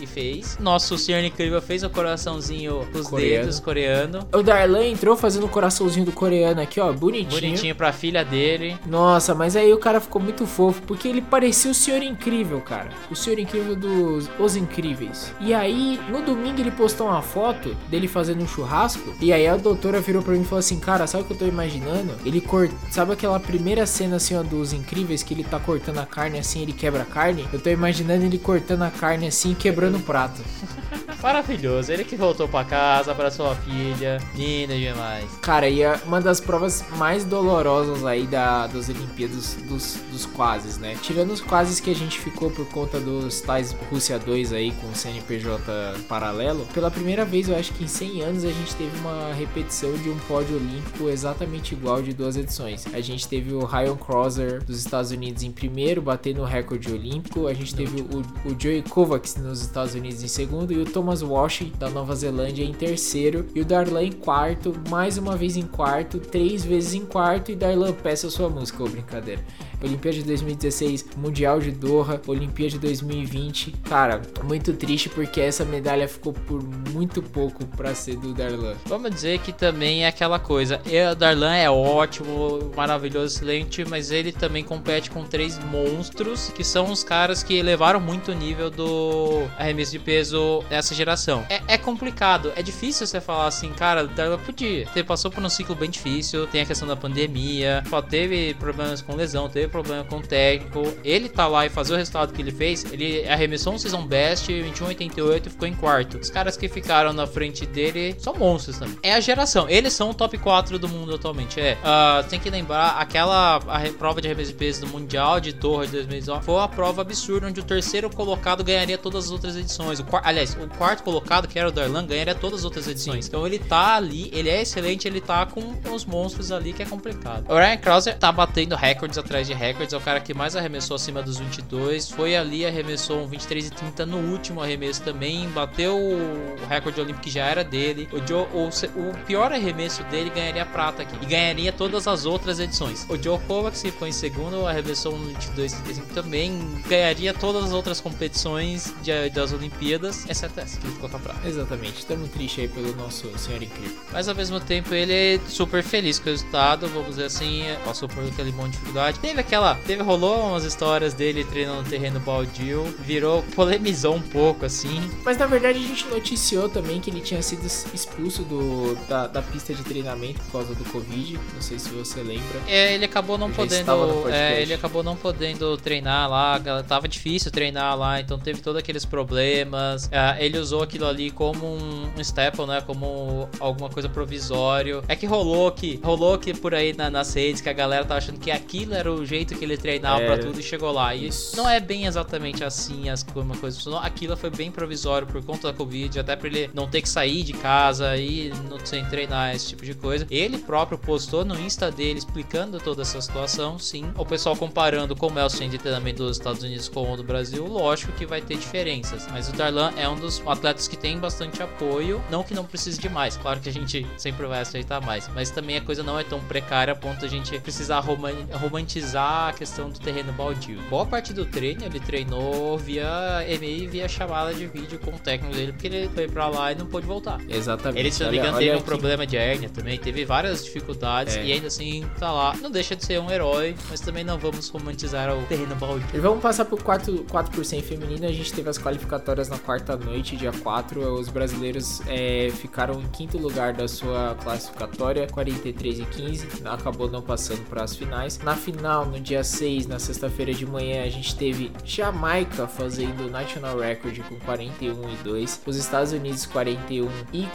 e fez. Nosso senhor incrível fez o coraçãozinho os Coreano. dedos coreano. O Darlan entrou fazendo o coraçãozinho do coreano aqui, ó, bonitinho. Bonitinho pra filha dele. Nossa, mas aí o cara ficou muito fofo, porque ele parecia o Senhor Incrível, cara. O Senhor Incrível dos Os Incríveis. E aí, no domingo ele postou uma foto dele fazendo um churrasco, e aí a doutora virou pra mim e falou assim, cara, sabe o que eu tô imaginando? Ele corta, sabe aquela primeira cena assim, ó, dos Incríveis, que ele tá cortando a carne assim, ele quebra a carne? Eu tô imaginando ele cortando a carne assim, e quebrando o prato. Maravilhoso. Ele que voltou pra casa, pra sua filha. Linda demais. Cara, e é uma das provas mais dolorosas aí da, das Olimpíadas dos, dos quases, né? Tirando os quases que a gente ficou por conta dos tais Rússia 2 aí com o CNPJ paralelo, pela primeira vez eu acho que em 100 anos a gente teve uma repetição de um pódio olímpico exatamente igual de duas edições. A gente teve o Ryan Crosser dos Estados Unidos em primeiro, batendo o recorde olímpico. A gente teve o, o Joey Kovacs nos Estados Unidos em segundo e o Thomas Walsh da Nova Zelândia em terceiro e o Darlan em quarto, mais uma vez em quarto, três vezes em quarto e Darlan peça sua música, ô brincadeira. Olimpíada de 2016, Mundial de Doha, Olimpíada de 2020. Cara, muito triste porque essa medalha ficou por muito pouco pra ser do Darlan. Vamos dizer que também é aquela coisa. O Darlan é ótimo, maravilhoso, excelente, mas ele também compete com três monstros que são os caras que elevaram muito o nível do arremesso de peso nessa geração. É, é complicado, é difícil você falar assim, cara, o Darlan podia. Ele passou por um ciclo bem difícil, tem a questão da pandemia, só teve problemas com lesão, teve problema com o técnico. Ele tá lá e fazer o resultado que ele fez, ele arremessou um season best, 21,88 e ficou em quarto. Os caras que ficaram na frente dele são monstros também. É a geração, eles são o top 4 do mundo atualmente. É, Ah, tem que lembrar aquela a prova de arremesso de peso do Mundial de Doha de 2019 foi uma prova absurda onde o terceiro colocado ganharia todas as outras edições. O aliás, o quarto colocado, que era o Darlan, ganharia todas as outras edições. Então ele tá ali, ele é excelente, ele tá com os monstros ali que é complicado. O Ryan Krauser tá batendo recordes atrás de recordes, é o cara que mais arremessou acima dos 22. Foi ali, arremessou um 23 e 30 no último arremesso também, bateu o recorde olímpico que já era dele. O, Joe, o, o pior arremesso dele ganharia prata aqui e ganharia todas as outras edições. O Joe Kovacs ficou em segundo, arremessou um 22 e 35 também, ganharia todas as outras competições de- das Olimpíadas, exceto essa que ele ficou com a prata. Exatamente, estamos tristes aí pelo nosso senhor incrível. Mas ao mesmo tempo ele é super feliz com o resultado, vamos dizer assim, passou por aquele monte de dificuldade. Teve aquela, teve rolou umas histórias dele treinando no terreno baldio, virou, polemizou um pouco assim. Mas na verdade a gente noticiou também que ele tinha sido expulso do, da, da pista de treinamento por causa do Covid. Não sei se você lembra. É, ele acabou não no podendo, é, ele acabou não podendo treinar lá, tava difícil treinar lá, então teve todos aqueles problemas. É, ele usou aquilo ali como um, um staple, né, como alguma coisa provisório. É que rolou que rolou que por aí na, nas redes que a galera tá achando que aquilo era o jeito que ele treinava É, pra tudo e chegou lá. E isso. não é bem exatamente assim as como a coisa funcionou. Aquilo foi bem provisório por conta da Covid, até pra ele não ter que sair de casa e não sem treinar esse tipo de coisa. Ele próprio postou no Insta dele explicando toda essa situação, sim. O pessoal comparando como é o centro de treinamento dos Estados Unidos com o do Brasil, lógico que vai ter diferenças. Mas o Darlan é um dos atletas que têm bastante apoio, não que não precise de mais, claro que a gente sempre vai aceitar mais, mas também a coisa não é tão precária a ponto a gente precisar romantizar a questão do terreno baldio. Boa parte do treino ele treinou via e via chamada de vídeo com o técnico dele, porque ele foi pra lá e não pôde voltar. Exatamente. Ele, se não me engano, teve um problema de hérnia também, teve várias dificuldades é. e ainda assim tá lá. Não deixa de ser um herói, mas também não vamos romantizar o terreno baldio. E vamos passar pro 4%, 4 feminino. A gente teve as qualificatórias na quarta noite, dia 4. Os brasileiros é, ficaram em quinto lugar da sua classificatória, 43 e 15. Acabou não passando para as finais. Na final, no dia 6, na sexta-feira de manhã, a gente teve Jamaica fazendo o National Record com 41 e 2. Os Estados Unidos 41 e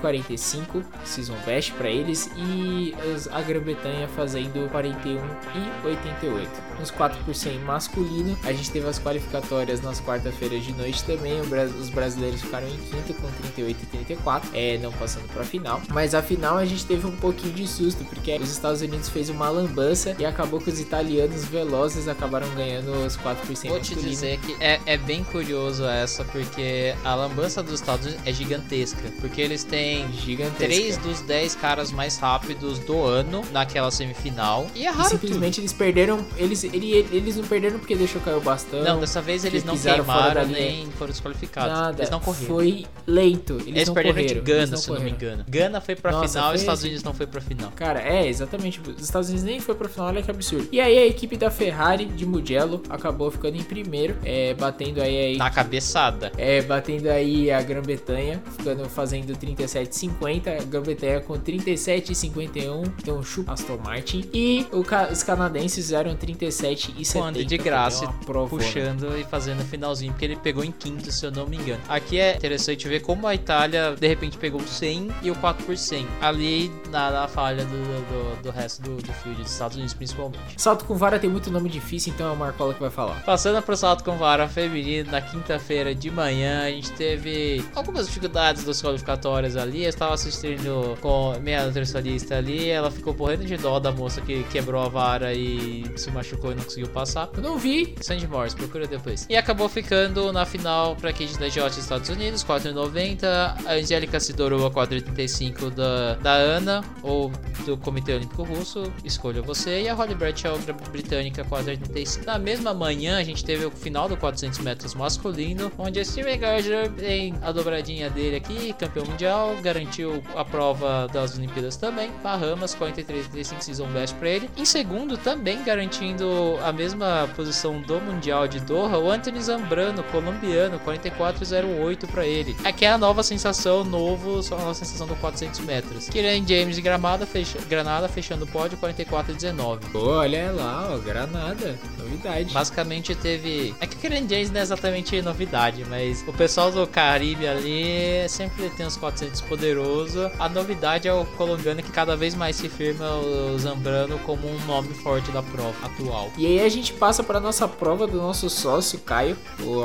45, Season Best para eles. E a Grã-Bretanha fazendo 41 e 88. Nos 4 masculino, a gente teve as qualificatórias nas quarta-feiras de noite também. Os brasileiros ficaram em quinto com 38 e 34, é, não passando para a final. Mas a final a gente teve um pouquinho de susto, porque os Estados Unidos fez uma lambança e acabou que os italianos velozes acabaram ganhando os 4% Vou te dizer que é, é bem curioso essa, porque a lambança dos Estados Unidos é gigantesca. Porque eles têm gigantesca. três dos 10 caras mais rápidos do ano naquela semifinal. E é raro. E simplesmente tudo. eles perderam. Eles, ele, eles não perderam porque deixou cair o bastão. Não, dessa vez eles não queimaram nem foram desqualificados. Nada. Eles não correram. Foi lento. Eles, eles perderam correram. de Gana, se não me engano. Gana foi pra Nossa, final e os Estados Unidos não foi pra final. Cara, é, exatamente. Os Estados Unidos nem foi pra final, olha que absurdo. E aí a equipe da Ferrari de Mugello acabou ficando em primeiro, é, batendo aí. Na cabeçada. É, batendo aí a Grã-Bretanha, ficando fazendo 37,50. A Grã-Bretanha com 37,51. Então chupa Aston Martin. E o, os canadenses fizeram 37,70. Quando de graça, puxando e fazendo finalzinho, porque ele pegou em quinto, se eu não me engano. Aqui é interessante ver como a Itália de repente pegou o 100 e o 4 por 100. Ali na, na falha do, do, do resto do, do field dos Estados Unidos, principalmente. Salto com vara tem muito nome difícil, então é o Marcola que vai falar. Passando pro salto com vara feminino, na quinta-feira de manhã, a gente teve algumas dificuldades dos qualificatórios ali. Eu estava assistindo com minha nutricionista ali, ela ficou morrendo de dó da moça que quebrou a vara e se machucou e não conseguiu passar. Eu não vi. Sandy Morris, procura depois. E acabou ficando na final pra Kate da Jot Estados Unidos, 4,90. A Angélica Sidorova, 4,85 da, da Ana, ou do Comitê Olímpico Russo, escolha você. E a Holly Bradshaw, britânica, 4,85. Na mesma manhã, a gente teve o final do 400 metros masculino, onde a Steven Gardner, em a dobradinha dele aqui, campeão mundial, garantiu a prova das Olimpíadas também. Bahamas, 43,35 season best pra ele. Em segundo, também garantindo a mesma posição do Mundial de Doha, o Anthony Zambrano, colombiano, 44,08 para ele. Aqui é a nova sensação, novo, só a nova sensação do 400 metros. Kiran James de Gramada, fecha, Granada fechando o pódio, 44,19. Olha lá, ó, Granada, novidade. Basicamente teve. É que o Kiran James não é exatamente novidade, mas o pessoal do Caribe ali sempre tem os 400 poderoso. A novidade é o colombiano que cada vez mais se firma o Zambrano como um nome forte da prova atual. E aí a gente passa para nossa prova do nosso sócio Caio,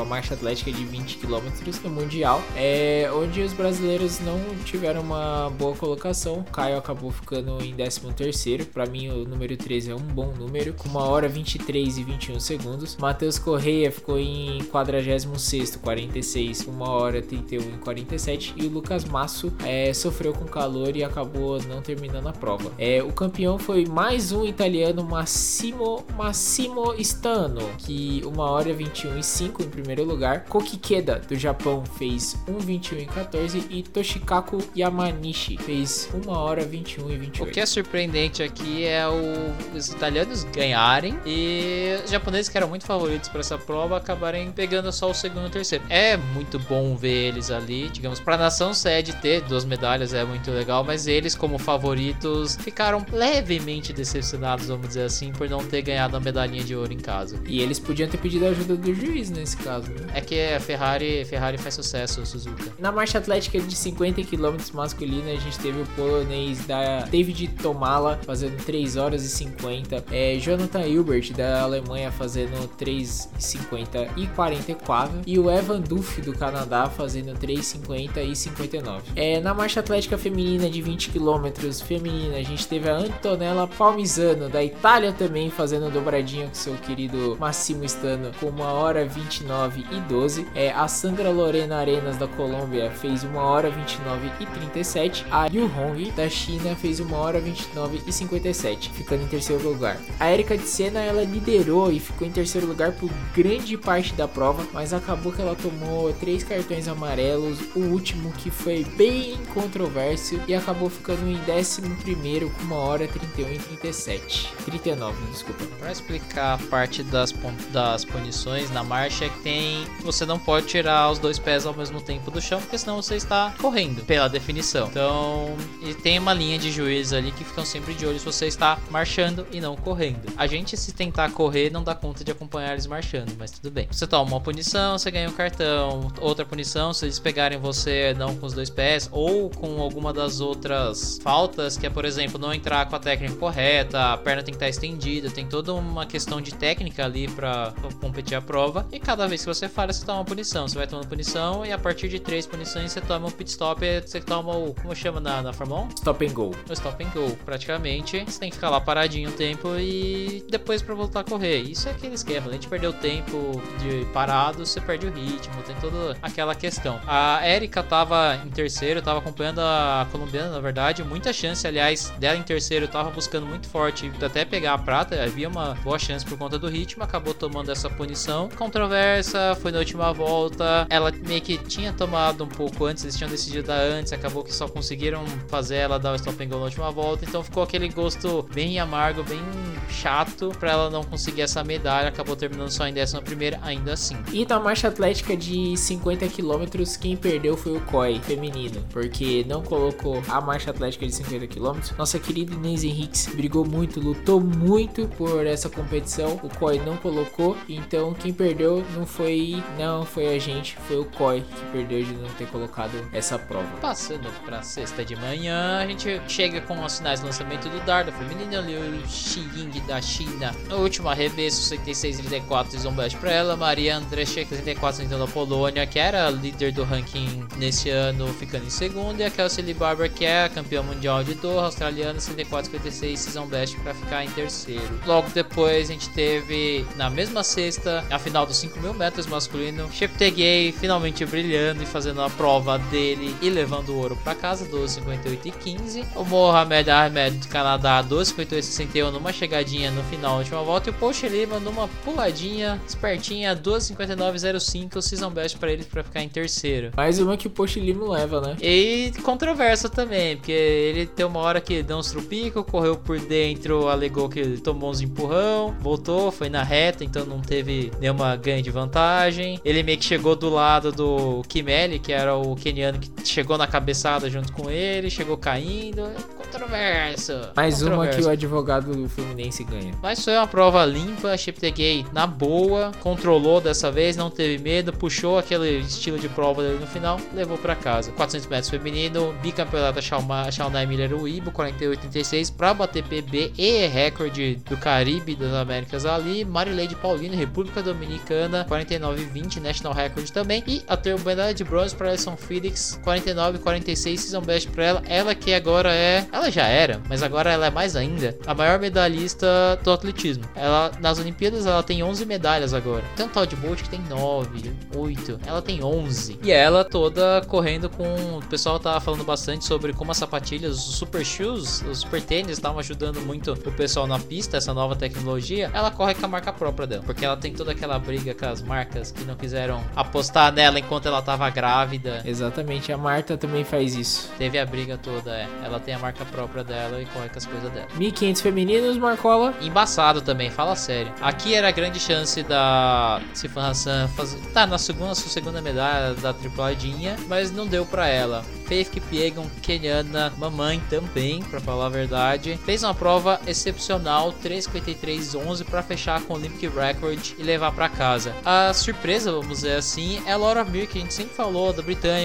a marcha atlética de 20 km no Mundial, é, onde os brasileiros não tiveram uma boa colocação. Caio acabou ficando em 13º, para mim o número 13 é um bom número, com uma hora 23 e 21 segundos. Matheus Correia ficou em 46º, 46, uma hora 31 e 47 e o Lucas Masso é, sofreu com calor e acabou não terminando a prova. É, o campeão foi mais um italiano, Massimo, Massimo Stano, que uma hora 21 e 5 em primeiro lugar. Kokikeda do Japão fez 1:21 e 14 e Toshikaku Yamanishi fez 1 hora 21 e 28. O que é surpreendente aqui é o, os italianos ganharem e os japoneses que eram muito favoritos para essa prova acabarem pegando só o segundo e o terceiro. É muito bom ver eles ali, digamos, para a nação sede ter duas medalhas é muito legal, mas eles como favoritos ficaram levemente decepcionados, vamos dizer assim, por não ter ganhado a medalhinha de ouro em casa. E eles podiam ter pedido a ajuda do juiz nesse caso, né? É que a Ferrari, Ferrari faz sucesso, Suzuka. Na marcha atlética de 50 km masculina, a gente teve o polonês da David Tomala fazendo 3 horas e 50, é, Jonathan Hilbert da Alemanha fazendo 3,50 e 44 e o Evan Duff do Canadá fazendo 3,50 e 59. É, na marcha atlética feminina de 20 km feminina, a gente teve a Antonella Palmisano da Itália também fazendo dobradinha com seu querido Massimo Stano com 1 hora 29 e 12. É, a Sandra Lorena Arenas da Colômbia fez 1 hora 29 e 37. A Yu Hong da China fez 1 hora 29 e 57, ficando em terceiro lugar. A Erika de Senna ela liderou e ficou em terceiro lugar por grande parte da prova, mas acabou que ela tomou três cartões amarelos, o último que foi bem controverso e acabou ficando em décimo primeiro com 1 hora 31 e 37. 39, desculpa. Para explicar a parte das, das punições na marcha é que tem. Você não pode tirar os dois pés ao mesmo tempo do chão, porque senão você está correndo, pela definição. Então, e tem uma linha de juízes ali que ficam sempre de olho se você está marchando e não correndo. A gente, se tentar correr, não dá conta de acompanhar eles marchando, mas tudo bem. Você toma uma punição, você ganha um cartão. Outra punição, se eles pegarem você não com os dois pés ou com alguma das outras faltas, que é, por exemplo, não entrar com a técnica correta, a perna tem que estar estendida, tem toda uma questão de técnica ali para competir a prova. E cada vez que você falha, você toma uma punição. Você vai tomando punição e a partir de três punições você toma um pit stop, você toma o. Como chama na, na Fórmula 1? Stop and go. O stop and go, praticamente. Você tem que ficar lá paradinho um tempo e depois para voltar a correr. Isso é aquele esquema. A gente perdeu tempo de parado, você perde o ritmo, tem toda aquela questão. A Erika tava em terceiro, tava acompanhando a colombiana, na verdade. Muita chance, aliás, dela em terceiro, tava buscando muito forte até pegar a prata. Havia uma boa chance por conta do ritmo, acabou tomando essa punição. Controversa, foi na última volta. Ela meio que tinha tomado um pouco antes, eles tinham decidido dar antes, acabou que só conseguiram fazer ela dar o stop and go na última volta. Então ficou aquele gosto bem amargo, bem chato para ela não conseguir essa medalha. Acabou terminando só em décima primeira, ainda assim. E na marcha atlética de 50 km, quem perdeu foi o COI feminino, porque não colocou a marcha atlética de 50 km. Nossa querida Inês Henriques brigou muito, lutou muito por essa competição. O COI não colocou, então quem perdeu não foi não foi a gente, foi o COI que perdeu de não ter colocado essa prova. Passando para sexta de manhã, a gente chega com os sinais de lançamento do dardo feminino, Liu Xiying da China. No último arremesso, 66 34 Zombest para ela, Maria Andrzejczyk 34 da Polônia, que era líder do ranking nesse ano, ficando em segundo, e a Kelsey Barber, que é a campeã mundial de Doha, australiana, 64 56 Season Best para ficar em terceiro. Logo depois, a gente teve na mesma sexta a final dos 5 mil metros masculino, Cheptegei finalmente brilhando e fazendo a prova dele e levando o ouro para casa, 12 58 e 15. O Mohamed Ahmed do Canadá, 12 58 61 numa chegadinha no final última volta, e o Paul Lima numa puladinha espertinha, 12 59 05 Season Best para ele para ficar em terceiro. Mais uma que o Post Lima leva, né? E controverso também, porque ele tem uma hora que deu uns trupico, correu por dentro, alegou que tomou uns empurrão, voltou, foi na reta, então não teve nenhuma ganho de vantagem. Ele meio que chegou do lado do Kimeli, que era o keniano que chegou na cabeçada junto com ele, chegou caindo. Controverso. Mais controverso. uma que o advogado do Fluminense ganha. Mas foi uma prova limpa, Cheptegei na boa, controlou dessa vez, não teve medo, puxou aquele estilo de prova dele no final, levou para casa. 400 metros feminino, bicampeonato Shawnai Miller Uibo, 48,36 para bater PB e recorde do Caribe das Américas ali. Marileide Paulino, República Dominicana, 49,20 National Record também. E a medalha de bronze para Alison Felix, 49,46 Season Best para ela. Ela que agora é, ela já era, mas agora ela é mais ainda, a maior medalhista do atletismo. Ela nas Olimpíadas ela tem 11 medalhas agora. Tem um tal de Bolt que tem 9, 8, ela tem 11. E ela toda correndo com. O pessoal tava falando bastante sobre como as sapatilhas, os super shoes, os super tênis estavam ajudando muito o pessoal na pista, essa nova tecnologia. Ela corre com a marca própria dela, porque ela tem toda aquela briga com as marcas que não quiseram apostar nela enquanto ela tava grávida. Exatamente, a Marta também faz isso. Teve a briga toda, é. Ela tem a marca própria dela e corre com as coisas dela. 1500 femininos, Marcola. Embaçado também, fala sério. Aqui era a grande chance da Sifan Hassan fazer. Tá, na segunda, sua segunda medalha da tripladinha, mas não deu pra ela. Faith Kipiegon, keniana, mamãe também, pra falar a verdade. Fez uma prova excepcional, 3:53:11 para fechar com o Olympic Record e levar para casa. A surpresa, vamos dizer assim, é a Laura Mir, que a gente sempre falou da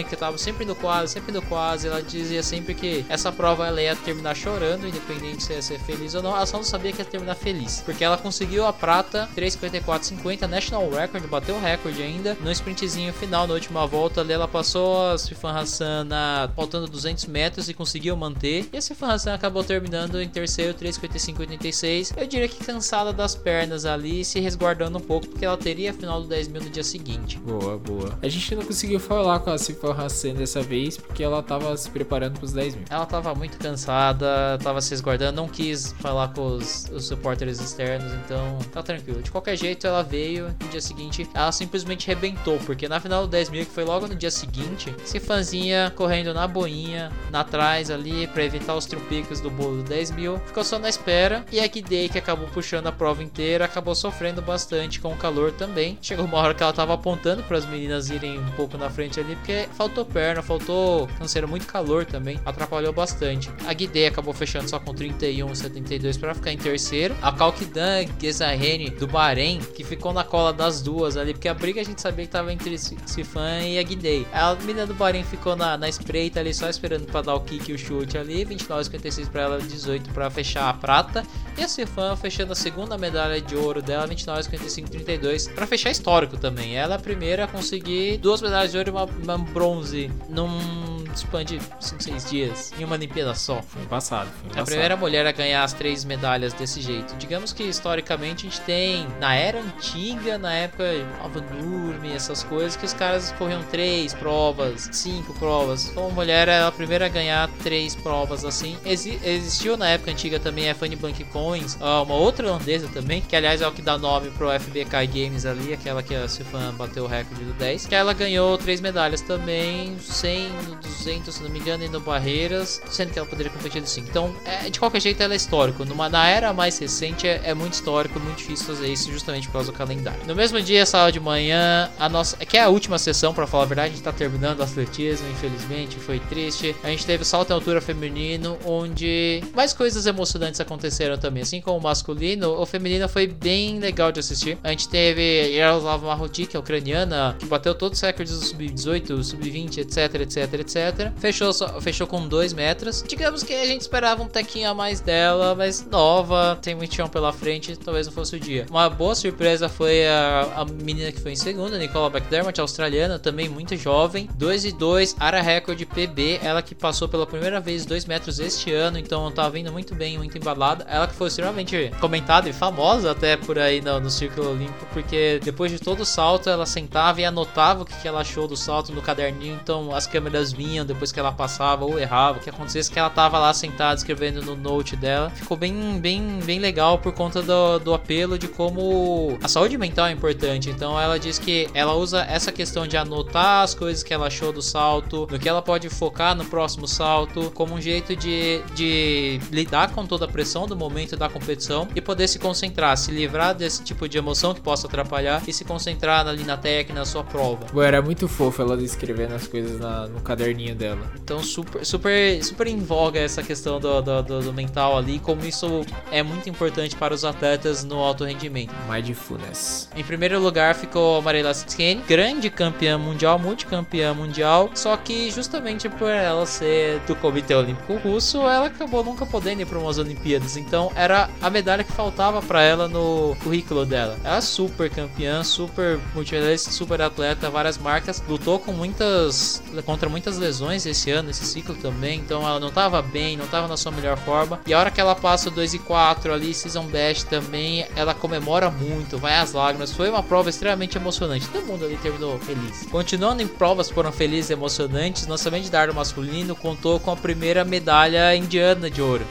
que tava sempre no quase, sempre no quase. Ela dizia sempre que essa prova ela ia terminar chorando, independente se ia ser feliz ou não. Ela só não sabia que ia terminar feliz, porque ela conseguiu a prata 3:54:50, National Record, bateu o recorde ainda no sprintzinho final na última volta. Ali ela passou a Sifan Hassan na faltando 200 metros e conseguiu manter. E a Sifan Hassan acabou terminando em terceiro, 3,55,86. Eu diria que cansada das pernas ali, se resguardando um pouco, porque ela teria a final do 10 mil no dia seguinte. Boa, boa. A gente não conseguiu falar com a Sifan Hassan dessa vez, porque ela tava se preparando pros 10 mil. Ela tava muito cansada, tava se resguardando, não quis falar com os, os repórteres externos, então tá tranquilo. De qualquer jeito, ela veio no dia seguinte, ela simplesmente rebentou, porque na final do 10 mil, que foi logo no dia seguinte, Sifanzinha correndo na boinha, na trás ali, para evitar os trupicos do bolo do 10 mil, ficou só na espera, e a Gidei, que acabou puxando a prova inteira, acabou sofrendo bastante com o calor também. Chegou uma hora que ela tava apontando para as meninas irem um pouco na frente ali, porque faltou perna, faltou canseiro, muito calor também, atrapalhou bastante. A Gidei acabou fechando só com 31,72 para ficar em terceiro. A Kalkidan Gezahene do Bahrein, que ficou na cola das ali, porque a briga a gente sabia que tava entre Sifan e a Gidei. A menina do Bahrein ficou na, na espreita ali, só esperando para dar o kick e o chute ali. 29,56 para ela, 18 para fechar a prata. E a Sifan fechando a segunda medalha de ouro dela, 29,55,32 para fechar histórico também. Ela é a primeira a conseguir duas medalhas de ouro e uma, uma bronze num span de 5, 6 dias em uma Olimpíada só. Foi passado. Foi a primeira mulher a ganhar as três medalhas desse jeito. Digamos que historicamente a gente tem na era antiga, na época Nova Nurmi, essas coisas, que os caras corriam três provas, cinco provas. Então mulher é a primeira a ganhar três provas assim. Exi existiu na época antiga também a Fanny Blank Coins, uma outra holandesa também, que aliás é o que dá nome pro FBK Games ali, aquela que a Sifan bateu o recorde do 10, que ela ganhou três medalhas também, 100, 200, se não me engano, no Barreiras, sendo que ela poderia competir 5. Então, é, de qualquer jeito, ela é histórico. Numa, na era mais recente, é, é, muito histórico, muito difícil fazer isso justamente por causa do calendário. No mesmo dia, sábado de manhã, a nossa, que é a última sessão, para falar a verdade, a gente tá terminando o atletismo, infelizmente, foi triste. A gente teve o salto em altura feminino, onde mais coisas emocionantes aconteceram também. Assim como o masculino, o feminino foi bem legal de assistir. A gente teve Yaroslav Maroti, que é ucraniana, que bateu todos os recordes do sub-18, sub-20, etc, etc, etc. Fechou, só, fechou com 2 metros. Digamos que a gente esperava um tequinho a mais dela, mas nova, tem muito chão pela frente, talvez não fosse o dia. Uma boa surpresa foi a, a menina que foi em segunda, Nicola McDermott, australiana, também muito jovem. 2 e 2, área recorde PB, ela que passou pela primeira vez 2 metros este ano, então tá vindo muito bem, muito embalada. Ela que foi extremamente comentada e famosa até por aí no, no Círculo Olímpico, porque depois de todo o salto ela sentava e anotava o que, que ela achou do salto no caderninho, então as câmeras vinham depois que ela passava ou errava, o que acontecesse que ela tava lá sentada escrevendo no note dela. Ficou bem, bem, bem legal por conta do, do apelo de como a saúde mental é importante. Então ela diz que ela usa essa questão de anotar as coisas que ela achou do salto, no que ela pode focar no próximo salto, como um jeito de, de lidar com toda a pressão do momento da competição e poder se concentrar, se livrar desse tipo de emoção que possa atrapalhar e se concentrar ali na técnica, na sua prova. Bom, era muito fofo ela descrevendo as coisas na, no caderninho dela. Então, super, super, super em voga essa questão do, do, do, do mental ali, como isso é muito importante para os atletas no alto rendimento. Mindfulness. Em primeiro lugar ficou Marela Skin, grande campeã mundial, multicampeã mundial, só que justamente por ela ser do Comitê Olímpico Russo, ela acabou nunca podendo ir para umas Olimpíadas. Então, era a medalha que faltava para ela no currículo dela. Ela é super campeã, super multimedalista, super atleta, várias marcas, lutou com muitas contra muitas lesões esse ano, esse ciclo também, então ela não estava bem, não estava na sua melhor forma. E a hora que ela passa 2 e 4 ali, season best também, ela comemora muito, vai às lágrimas. Foi uma prova extremamente emocionante. Todo mundo ali terminou feliz. Continuando em provas que foram felizes e emocionantes, de dardo masculino contou com a primeira medalha indiana de ouro.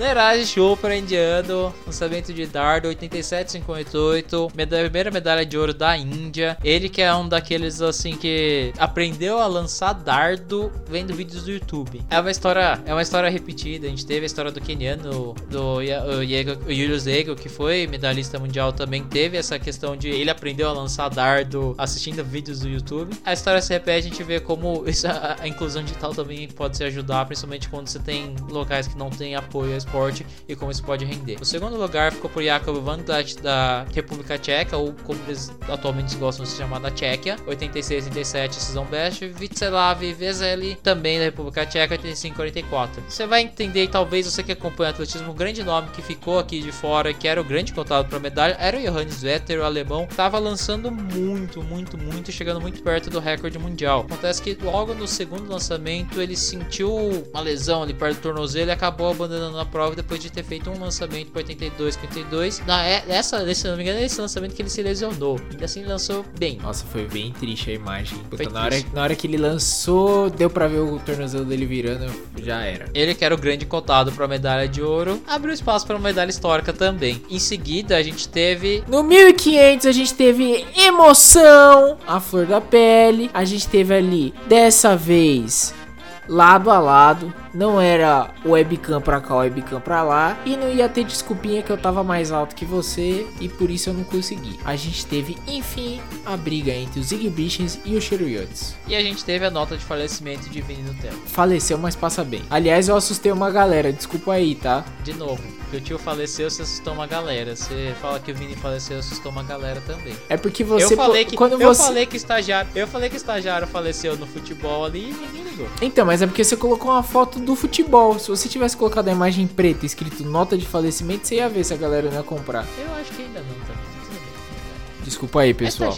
Neeraj Chopra, indiano, lançamento de dardo 87,58, medalha, primeira medalha de ouro da Índia. Ele que é um daqueles assim que aprendeu a lançar dardo vendo vídeos do YouTube. É uma história, é uma história repetida. A gente teve a história do keniano, do Julius Ego, que foi medalhista mundial também, teve essa questão de ele aprendeu a lançar dardo assistindo vídeos do YouTube. A história se repete, a gente vê como isso, a, a inclusão digital também pode se ajudar, principalmente quando você tem locais que não tem apoio esporte e como isso pode render. O segundo lugar ficou por Jakub Vandat da República Tcheca, ou como eles atualmente gostam de se chamar da Tchequia, 86 87 season best, Vitslav Vezeli também da República Tcheca, 85 44. Você vai entender, talvez você que acompanha o atletismo, o grande nome que ficou aqui de fora, que era o grande contado para medalha, era o Johannes Vetter, o alemão, estava lançando muito, muito, muito, chegando muito perto do recorde mundial. Acontece que logo no segundo lançamento ele sentiu uma lesão ali perto do tornozelo e acabou abandonando a prova depois de ter feito um lançamento para 82, 52. Na essa, se não me engano, é esse lançamento que ele se lesionou. Ainda assim lançou bem. Nossa, foi bem triste a imagem. Puta, na, hora, na hora que ele lançou, deu para ver o tornozelo dele virando, já era. Ele que era o grande cotado para medalha de ouro, abriu espaço para uma medalha histórica também. Em seguida, a gente teve no 1500 a gente teve emoção, a flor da pele. A gente teve ali dessa vez lado a lado não era webcam pra cá, webcam pra lá. E não ia ter desculpinha que eu tava mais alto que você e por isso eu não consegui. A gente teve, enfim, a briga entre os Zigbichens e os Cheruyotes. E a gente teve a nota de falecimento de Vini no tempo. Faleceu, mas passa bem. Aliás, eu assustei uma galera, desculpa aí, tá? De novo, que o tio faleceu, você assustou uma galera. Você fala que o Vini faleceu, assustou uma galera também. É porque você... Eu falei que, quando eu você... falei que estagiário, eu falei que estagiário faleceu no futebol ali e ninguém ligou. Então, mas é porque você colocou uma foto do futebol. Se você tivesse colocado a imagem preta escrito nota de falecimento, você ia ver se a galera não ia comprar. Eu acho que ainda não. Desculpa aí, pessoal.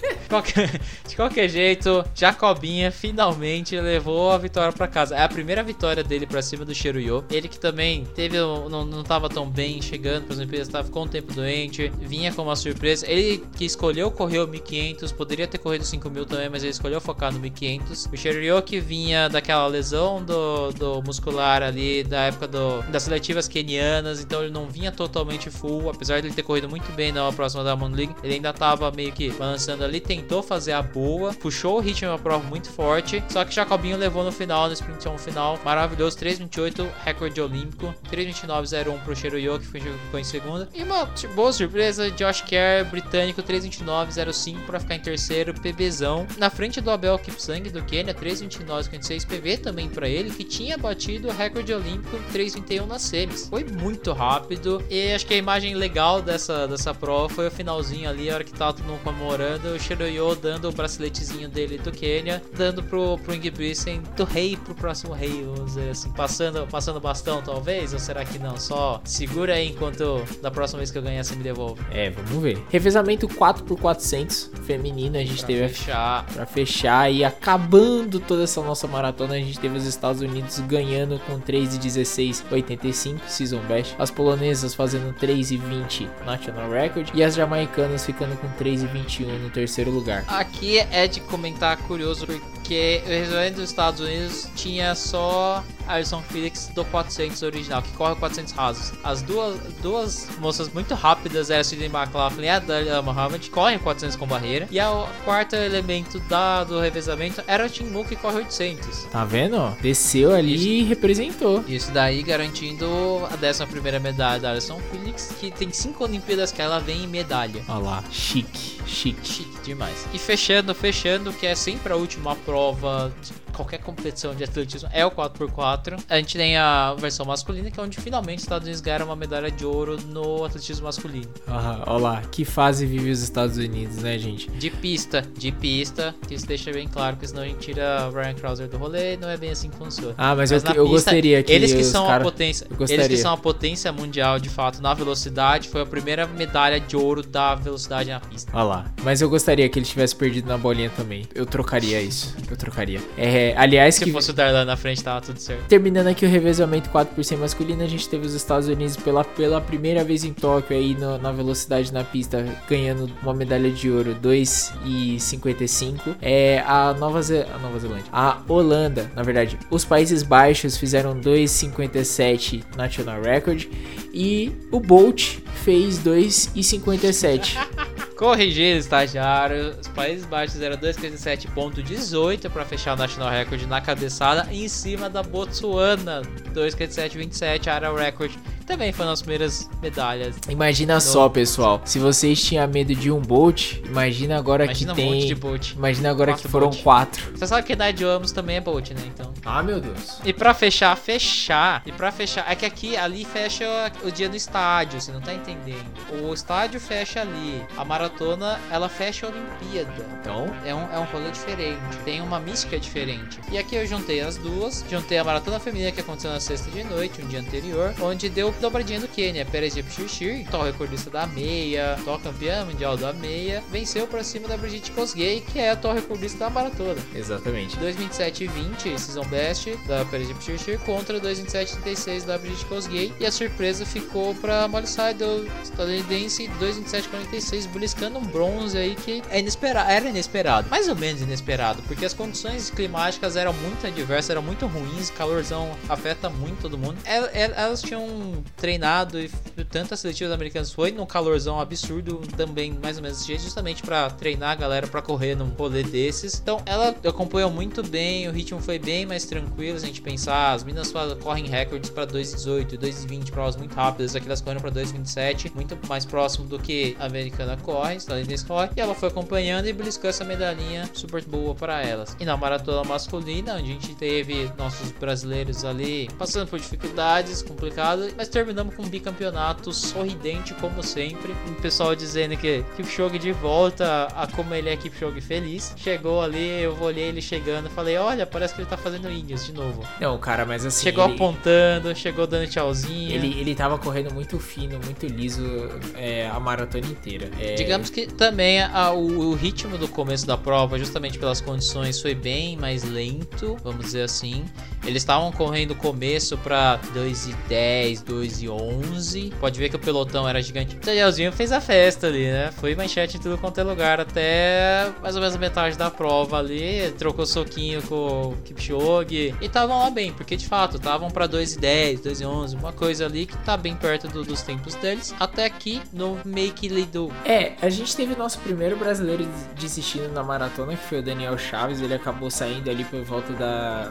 É qualquer, de qualquer jeito, Jacobinha finalmente levou a vitória para casa. É a primeira vitória dele para cima do Cheruyo. Ele que também teve não, não tava tão bem chegando, por exemplo, ele estava ficou um tempo doente, vinha com uma surpresa. Ele que escolheu correr o 1500, poderia ter corrido 5000 também, mas ele escolheu focar no 1500. O Cheruyo que vinha daquela lesão do, do muscular ali da época do, das seletivas kenianas, então ele não vinha totalmente full, apesar de ele ter corrido muito bem na próxima da Moon League. Ele ainda tava meio que balançando ali, tentou fazer a boa, puxou o ritmo da prova muito forte, só que Jacobinho levou no final, no sprint 1 final, maravilhoso, 3.28, recorde olímpico, 3.29.01 pro Cheruyo, que ficou em segunda, e uma boa surpresa, Josh Kerr, britânico, 3.29.05 para ficar em terceiro, PBzão, na frente do Abel Kipsang do Quênia, 3.29.56 PV também para ele, que tinha batido o recorde olímpico 3.21 nas semis. Foi muito rápido, e acho que a imagem legal dessa, dessa prova foi o finalzinho ali, a hora que tava todo mundo comemorando, o Cheruyo Yo dando o braceletezinho dele do Quênia, dando pro, pro Ingebrigtsen do rei pro próximo rei, vamos dizer assim, passando, passando bastão talvez, ou será que não? Só segura aí enquanto da próxima vez que eu ganhar você me devolve. É, vamos ver. Revezamento 4x400 feminino, a gente pra teve fechar. pra fechar e acabando toda essa nossa maratona, a gente teve os Estados Unidos ganhando com 3 e 16 85 season best, as polonesas fazendo 3 e 20 national record e as jamaicanas ficando com 3 e 21 no terceiro lugar. Aqui é de comentar curioso porque o regulamento dos Estados Unidos tinha só Alison Felix do 400 original, que corre 400 rasos. As duas, duas moças muito rápidas a Sidney McLaughlin e a Dalia Muhammad, correm 400 com barreira. E o quarto elemento da, do revezamento era o Tim que corre 800. Tá vendo? Desceu ali Isso. e representou. Isso daí garantindo a 11 medalha da Alison Felix, que tem 5 Olimpíadas que ela vem em medalha. Olha lá, chique, chique. Chique demais. E fechando, fechando, que é sempre a última prova qualquer competição de atletismo é o 4x4. A gente tem a versão masculina, que é onde finalmente os Estados Unidos ganharam uma medalha de ouro no atletismo masculino. Ah, olha lá, que fase vive os Estados Unidos, né, gente? De pista, de pista, que isso deixa bem claro, porque senão a gente tira o Ryan Krauser do rolê, não é bem assim que funciona. Ah, mas, mas eu, eu pista, gostaria que eles que são cara... a potência, eles que são a potência mundial de fato na velocidade, foi a primeira medalha de ouro da velocidade na pista. Olha lá, mas eu gostaria que ele tivesse perdido na bolinha também. Eu trocaria isso. Eu trocaria. É, aliás, Se que... fosse o Darlan na frente, tava tudo certo. Terminando aqui o revezamento 4 por 100 masculino, a gente teve os Estados Unidos pela, pela primeira vez em Tóquio aí no, na velocidade na pista, ganhando uma medalha de ouro 2,55. É a Nova, Ze... a Nova Zelândia. A Holanda, na verdade, os Países Baixos fizeram 2,57 National Record e o Bolt fez 2,57. Corrigir, estagiário. Os Países Baixos era 2,57,18 para fechar o National Record na cabeçada, em cima da Botsuana, 2,57,27, área record também foram as primeiras medalhas. Imagina no... só, pessoal. Se vocês tinham medo de um Bolt, imagina agora imagina que um tem. Monte de Bolt. Imagina agora quatro que foram Bolt. quatro. Você sabe que Nadia Amos também é Bolt, né? Então. Ah, meu Deus. E pra fechar, fechar. E pra fechar. É que aqui, ali fecha o dia do estádio, você não tá entendendo. O estádio fecha ali. A maratona, ela fecha a Olimpíada. Então. É um, é um rolê diferente. Tem uma mística diferente. E aqui eu juntei as duas. Juntei a maratona feminina que aconteceu na sexta de noite, um dia anterior. Onde deu dobradinha do Quênia. Pérez Jepchirchir, tal recordista da meia, tal campeã mundial da meia, venceu pra cima da Brigitte Kosgei, que é a tal recordista da maratona. Exatamente. 2,27 e 20, season best da Pérez Jepchirchir contra 2,27 e 36 da Brigitte Kosgei. E a surpresa ficou pra Molly Seidel, estadunidense, 2,27 e 46, beliscando um bronze aí que é inesperado, era inesperado. Mais ou menos inesperado, porque as condições climáticas eram muito adversas, eram muito ruins, calorzão afeta muito todo mundo. Elas tinham treinado e tanto as seletivas americanas foi num calorzão absurdo também, mais ou menos jeito, justamente para treinar a galera para correr num rolê desses. Então ela acompanhou muito bem, o ritmo foi bem mais tranquilo, se a gente pensar, as minas correm recordes para 2,18, 2,20 provas muito rápidas, aqui elas correm para 2,27, muito mais próximo do que a americana corre, estadunidense corre, e ela foi acompanhando e beliscou essa medalhinha super boa para elas. E na maratona masculina, onde a gente teve nossos brasileiros ali passando por dificuldades complicadas, mas terminamos com um bicampeonato sorridente como sempre. O pessoal dizendo que Kipchoge de volta a como ele é Kipchoge feliz. Chegou ali, eu olhei ele chegando, falei, olha, parece que ele tá fazendo de novo. Não, cara, mas assim. Chegou ele... apontando, chegou dando tchauzinho. Ele, ele tava correndo muito fino, muito liso é, a maratona inteira. É... Digamos que também a, o, o ritmo do começo da prova, justamente pelas condições, foi bem mais lento, vamos dizer assim. Eles estavam correndo começo para 2 e 10, 2 e 11. Pode ver que o pelotão era gigante. O Danielzinho fez a festa ali, né? Foi manchete em tudo quanto é lugar até mais ou menos a metade da prova ali. Trocou soquinho com o Kipchoge. E estavam lá bem, porque de fato estavam para 2 e 10, 2 e 11. Uma coisa ali que tá bem perto do, dos tempos deles. Até aqui no Make Lido. É, a gente teve nosso primeiro brasileiro desistindo na maratona, que foi o Daniel Chaves. Ele acabou saindo ali por volta da,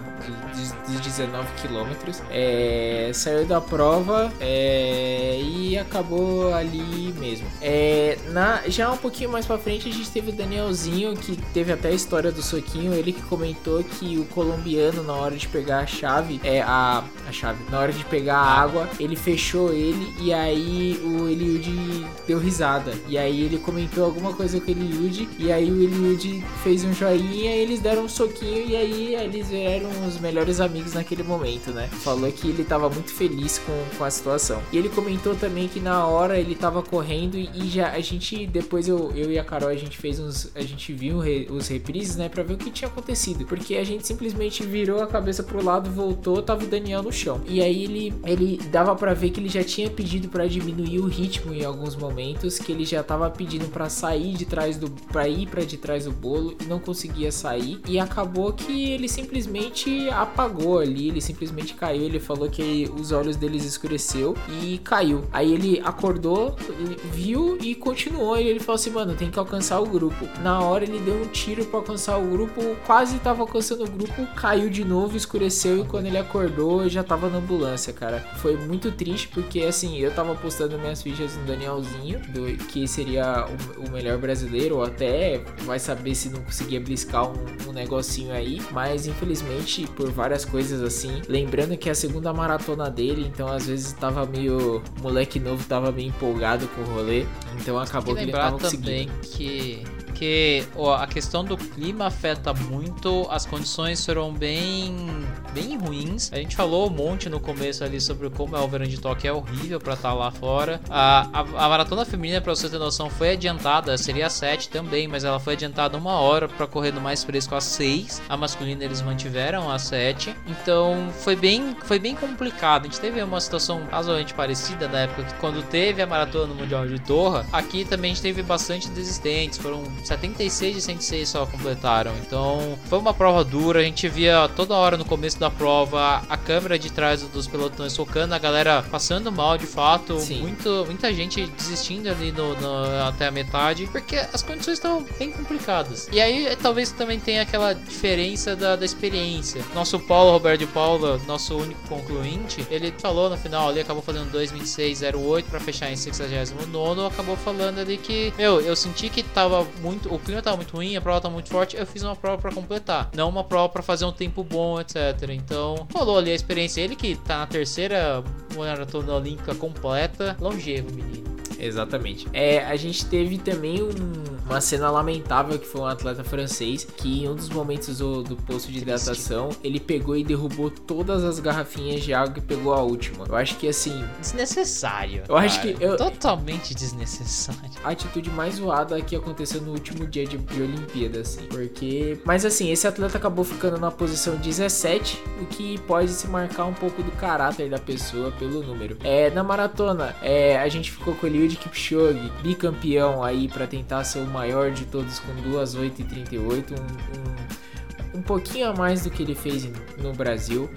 dos, dos 19 quilômetros. É, saiu da prova é, e acabou ali mesmo. É, na, já um pouquinho mais pra frente a gente teve o Danielzinho, que teve até a história do soquinho. Ele que comentou que o colombiano, na hora de pegar a chave, é a, a chave, na hora de pegar a água, ele fechou ele e aí o Eliud deu risada. E aí ele comentou alguma coisa com o Eliud e aí o Eliud fez um joinha, eles deram um soquinho e aí eles eram os melhores amigos naquele momento, né? Falou que ele tava muito feliz com, com a situação. E ele comentou também que na hora ele tava correndo e já a gente depois eu, eu e a Carol a gente fez uns a gente viu re, os reprises, né, para ver o que tinha acontecido, porque a gente simplesmente virou a cabeça pro lado, voltou, tava o Daniel no chão. E aí ele ele dava para ver que ele já tinha pedido para diminuir o ritmo em alguns momentos, que ele já tava pedindo para sair de trás do para ir para de trás do bolo e não conseguia sair e acabou que ele simplesmente apagou ali, ele simplesmente caiu, ele falou que os olhos deles escureceu e caiu. Aí ele acordou, viu e continuou. E ele falou assim, mano, tem que alcançar o grupo. Na hora ele deu um tiro para alcançar o grupo, quase tava alcançando o grupo, caiu de novo, escureceu e quando ele acordou já tava na ambulância, cara. Foi muito triste porque assim, eu tava postando minhas fichas no Danielzinho, do, que seria o, o, melhor brasileiro, ou até vai saber se não conseguia bliscar um, um negocinho aí, mas infelizmente por várias coisas assim, lembrando que é a segunda maratona dele, então às vezes tava meio moleque novo, tava meio empolgado com o rolê, então acabou que, que ele tava conseguindo. que porque ó, a questão do clima afeta muito, as condições foram bem bem ruins. A gente falou um monte no começo ali sobre como é o verão de Tóquio, é horrível para estar tá lá fora. A, a, a maratona feminina, para você ter noção, foi adiantada, seria 7 também, mas ela foi adiantada uma hora para correr no mais fresco às 6. A masculina eles mantiveram às 7. Então foi bem, foi bem complicado. A gente teve uma situação razoavelmente parecida na época que quando teve a maratona no Mundial de Torra, aqui também a gente teve bastante desistentes, foram 76 de 106 só completaram. Então foi uma prova dura. A gente via toda hora no começo da prova a câmera de trás dos pelotões focando, a galera passando mal de fato. Muito, muita gente desistindo ali no, no, até a metade, porque as condições estão bem complicadas. E aí talvez também tenha aquela diferença da, da experiência. Nosso Paulo, Roberto de Paula, nosso único concluinte, ele falou no final ali, acabou fazendo 2,26,08 para fechar em 69, acabou falando ali que, meu, eu senti que tava muito, o clima tava muito ruim, a prova tava muito forte, eu fiz uma prova para completar, não uma prova para fazer um tempo bom, etc. Então, falou ali a experiência, ele que tá na terceira maratona olímpica completa, longevo, menino. Exatamente. É, a gente teve também um, uma cena lamentável que foi um atleta francês que em um dos momentos do, do posto de hidratação ele pegou e derrubou todas as garrafinhas de água e pegou a última. Eu acho que assim. Desnecessário. Eu cara. acho que. Eu, Totalmente desnecessário. A atitude mais zoada que aconteceu no último dia de, de Olimpíada, assim. Porque. Mas assim, esse atleta acabou ficando na posição 17, o que pode se marcar um pouco do caráter da pessoa pelo número. É, na maratona, é, a gente ficou com ele Eliud Kipchoge, bicampeão aí para tentar ser o maior de todos com 2:8:38, um, um, um pouquinho a mais do que ele fez no Brasil.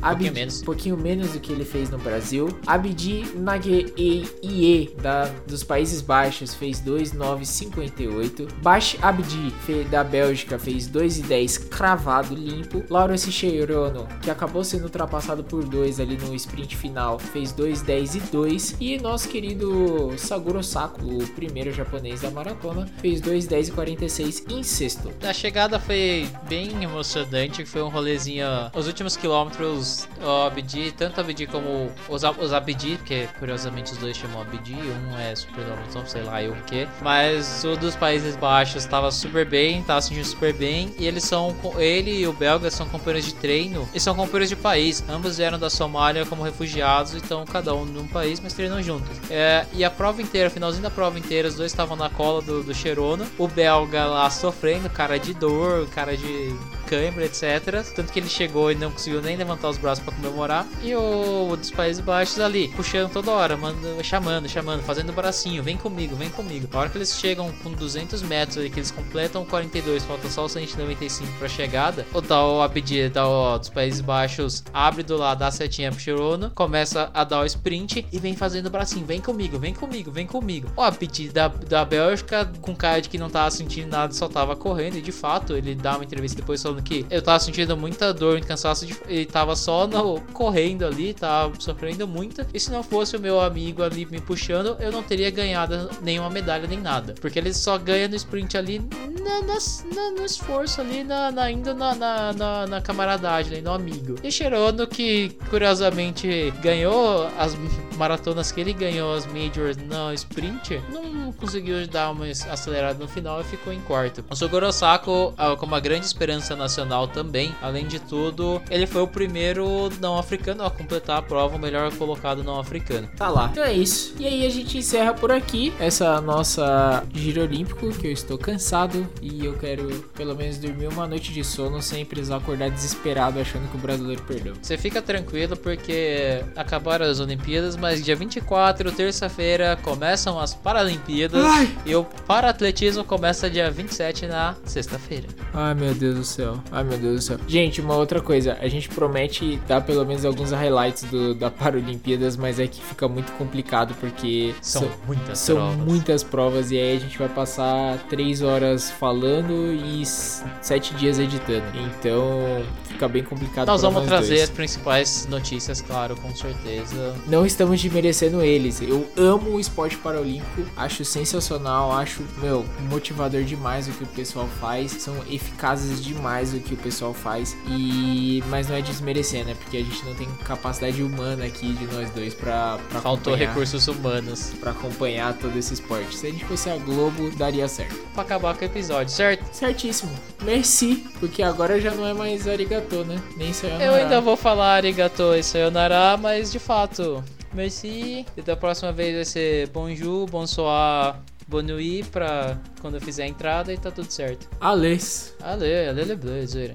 Um pouquinho menos. Pouquinho menos do que ele fez no Brasil. Abdi Nagie da dos Países Baixos fez 2,958. Bash Abdi da Bélgica fez 2,10 cravado limpo. Laura Cicherono, que acabou sendo ultrapassado por 2 ali no sprint final, fez 2,10 e 2. E nosso querido Saguro Sako, o primeiro japonês da maratona, fez 2,10 e 46 em sexto. A chegada foi bem emocionante, foi um rolezinho. Os últimos quilômetros o Abdi, tanto Abdi como os, os Abdi, porque curiosamente os dois chamam Abdi, um é super então sei lá eu o que. Mas o dos Países Baixos estava super bem, tava sentindo super bem. E eles são, ele e o belga são companheiros de treino e são companheiros de país. Ambos vieram da Somália como refugiados, então cada um num país, mas treinam juntos. É, e a prova inteira, finalzinho da prova inteira, os dois estavam na cola do, do Cherono. O belga lá sofrendo, cara de dor, cara de cãibra, etc. Tanto que ele chegou e não conseguiu nem levantar os braços para comemorar. E o, dos Países Baixos ali, puxando toda hora, manda, chamando, chamando, fazendo bracinho, vem comigo, vem comigo. Na hora que eles chegam com 200 metros ali, que eles completam 42, falta só o 195 pra chegada, o tal a pedir da, dos Países Baixos abre do lado, dá a setinha pro Chirono, começa a dar o sprint e vem fazendo bracinho, vem comigo, vem comigo, vem comigo. O a pedir da, da Bélgica, com cara de que não tava sentindo nada, só tava correndo, e de fato, ele dá uma entrevista depois falando que eu tava sentindo muita dor, muito cansaço, de, ele tava só no, correndo ali, tava sofrendo muito. E se não fosse o meu amigo ali me puxando, eu não teria ganhado nenhuma medalha nem nada. Porque ele só ganha no sprint ali na, na, no esforço ali, na, na ainda na, na, na, camaradagem, ali, no amigo. E Cherono, que curiosamente ganhou as maratonas que ele ganhou, as majors no sprint, não conseguiu dar uma acelerada no final e ficou em quarto. O Sugorosako, ah, com uma grande esperança nacional também, além de tudo, ele foi o primeiro não africano a completar a prova, o melhor colocado não africano. Tá lá. Então é isso. E aí a gente encerra por aqui essa nossa giro olímpico, que eu estou cansado e eu quero pelo menos dormir uma noite de sono sem precisar acordar desesperado achando que o brasileiro perdeu. Você fica tranquilo porque acabaram as Olimpíadas, mas dia 24, terça-feira, começam as Paralimpíadas Ai. e o para-atletismo começa dia 27 na sexta-feira. Ai meu Deus do céu. Ai meu Deus do céu. Gente, uma outra coisa, a gente promete dar pelo menos alguns highlights do, da Paralimpíadas, mas é que fica muito complicado porque são, são muitas são provas. muitas provas e aí a gente vai passar três horas falando e sete dias editando. Então fica bem complicado. Nós vamos trazer dois. as principais notícias, claro, com certeza. Não estamos desmerecendo eles. Eu amo o esporte paralímpico, acho sensacional, acho, meu, motivador demais o que o pessoal faz. São eficazes demais o que o pessoal faz. E mas não é desmerecer, né? Porque a gente não tem capacidade humana aqui de nós dois pra Faltou recursos humanos. para acompanhar todo esse esporte. Se a gente fosse a Globo, daria certo. Pra acabar com o episódio, certo? Certíssimo. Merci, porque agora já não é mais arigato, né? Nem sayonara. Eu ainda vou falar arigato e sayonara, mas de fato, merci. E da próxima vez vai ser bonjour, bonsoir, bonne nuit pra quando eu fizer a entrada e tá tudo certo. Ales. Ale, ale, ale, ale,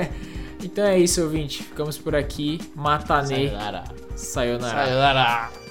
Então é isso, ouvinte. Ficamos por aqui. Matanê. Sayonara. Sayonara. Sayonara.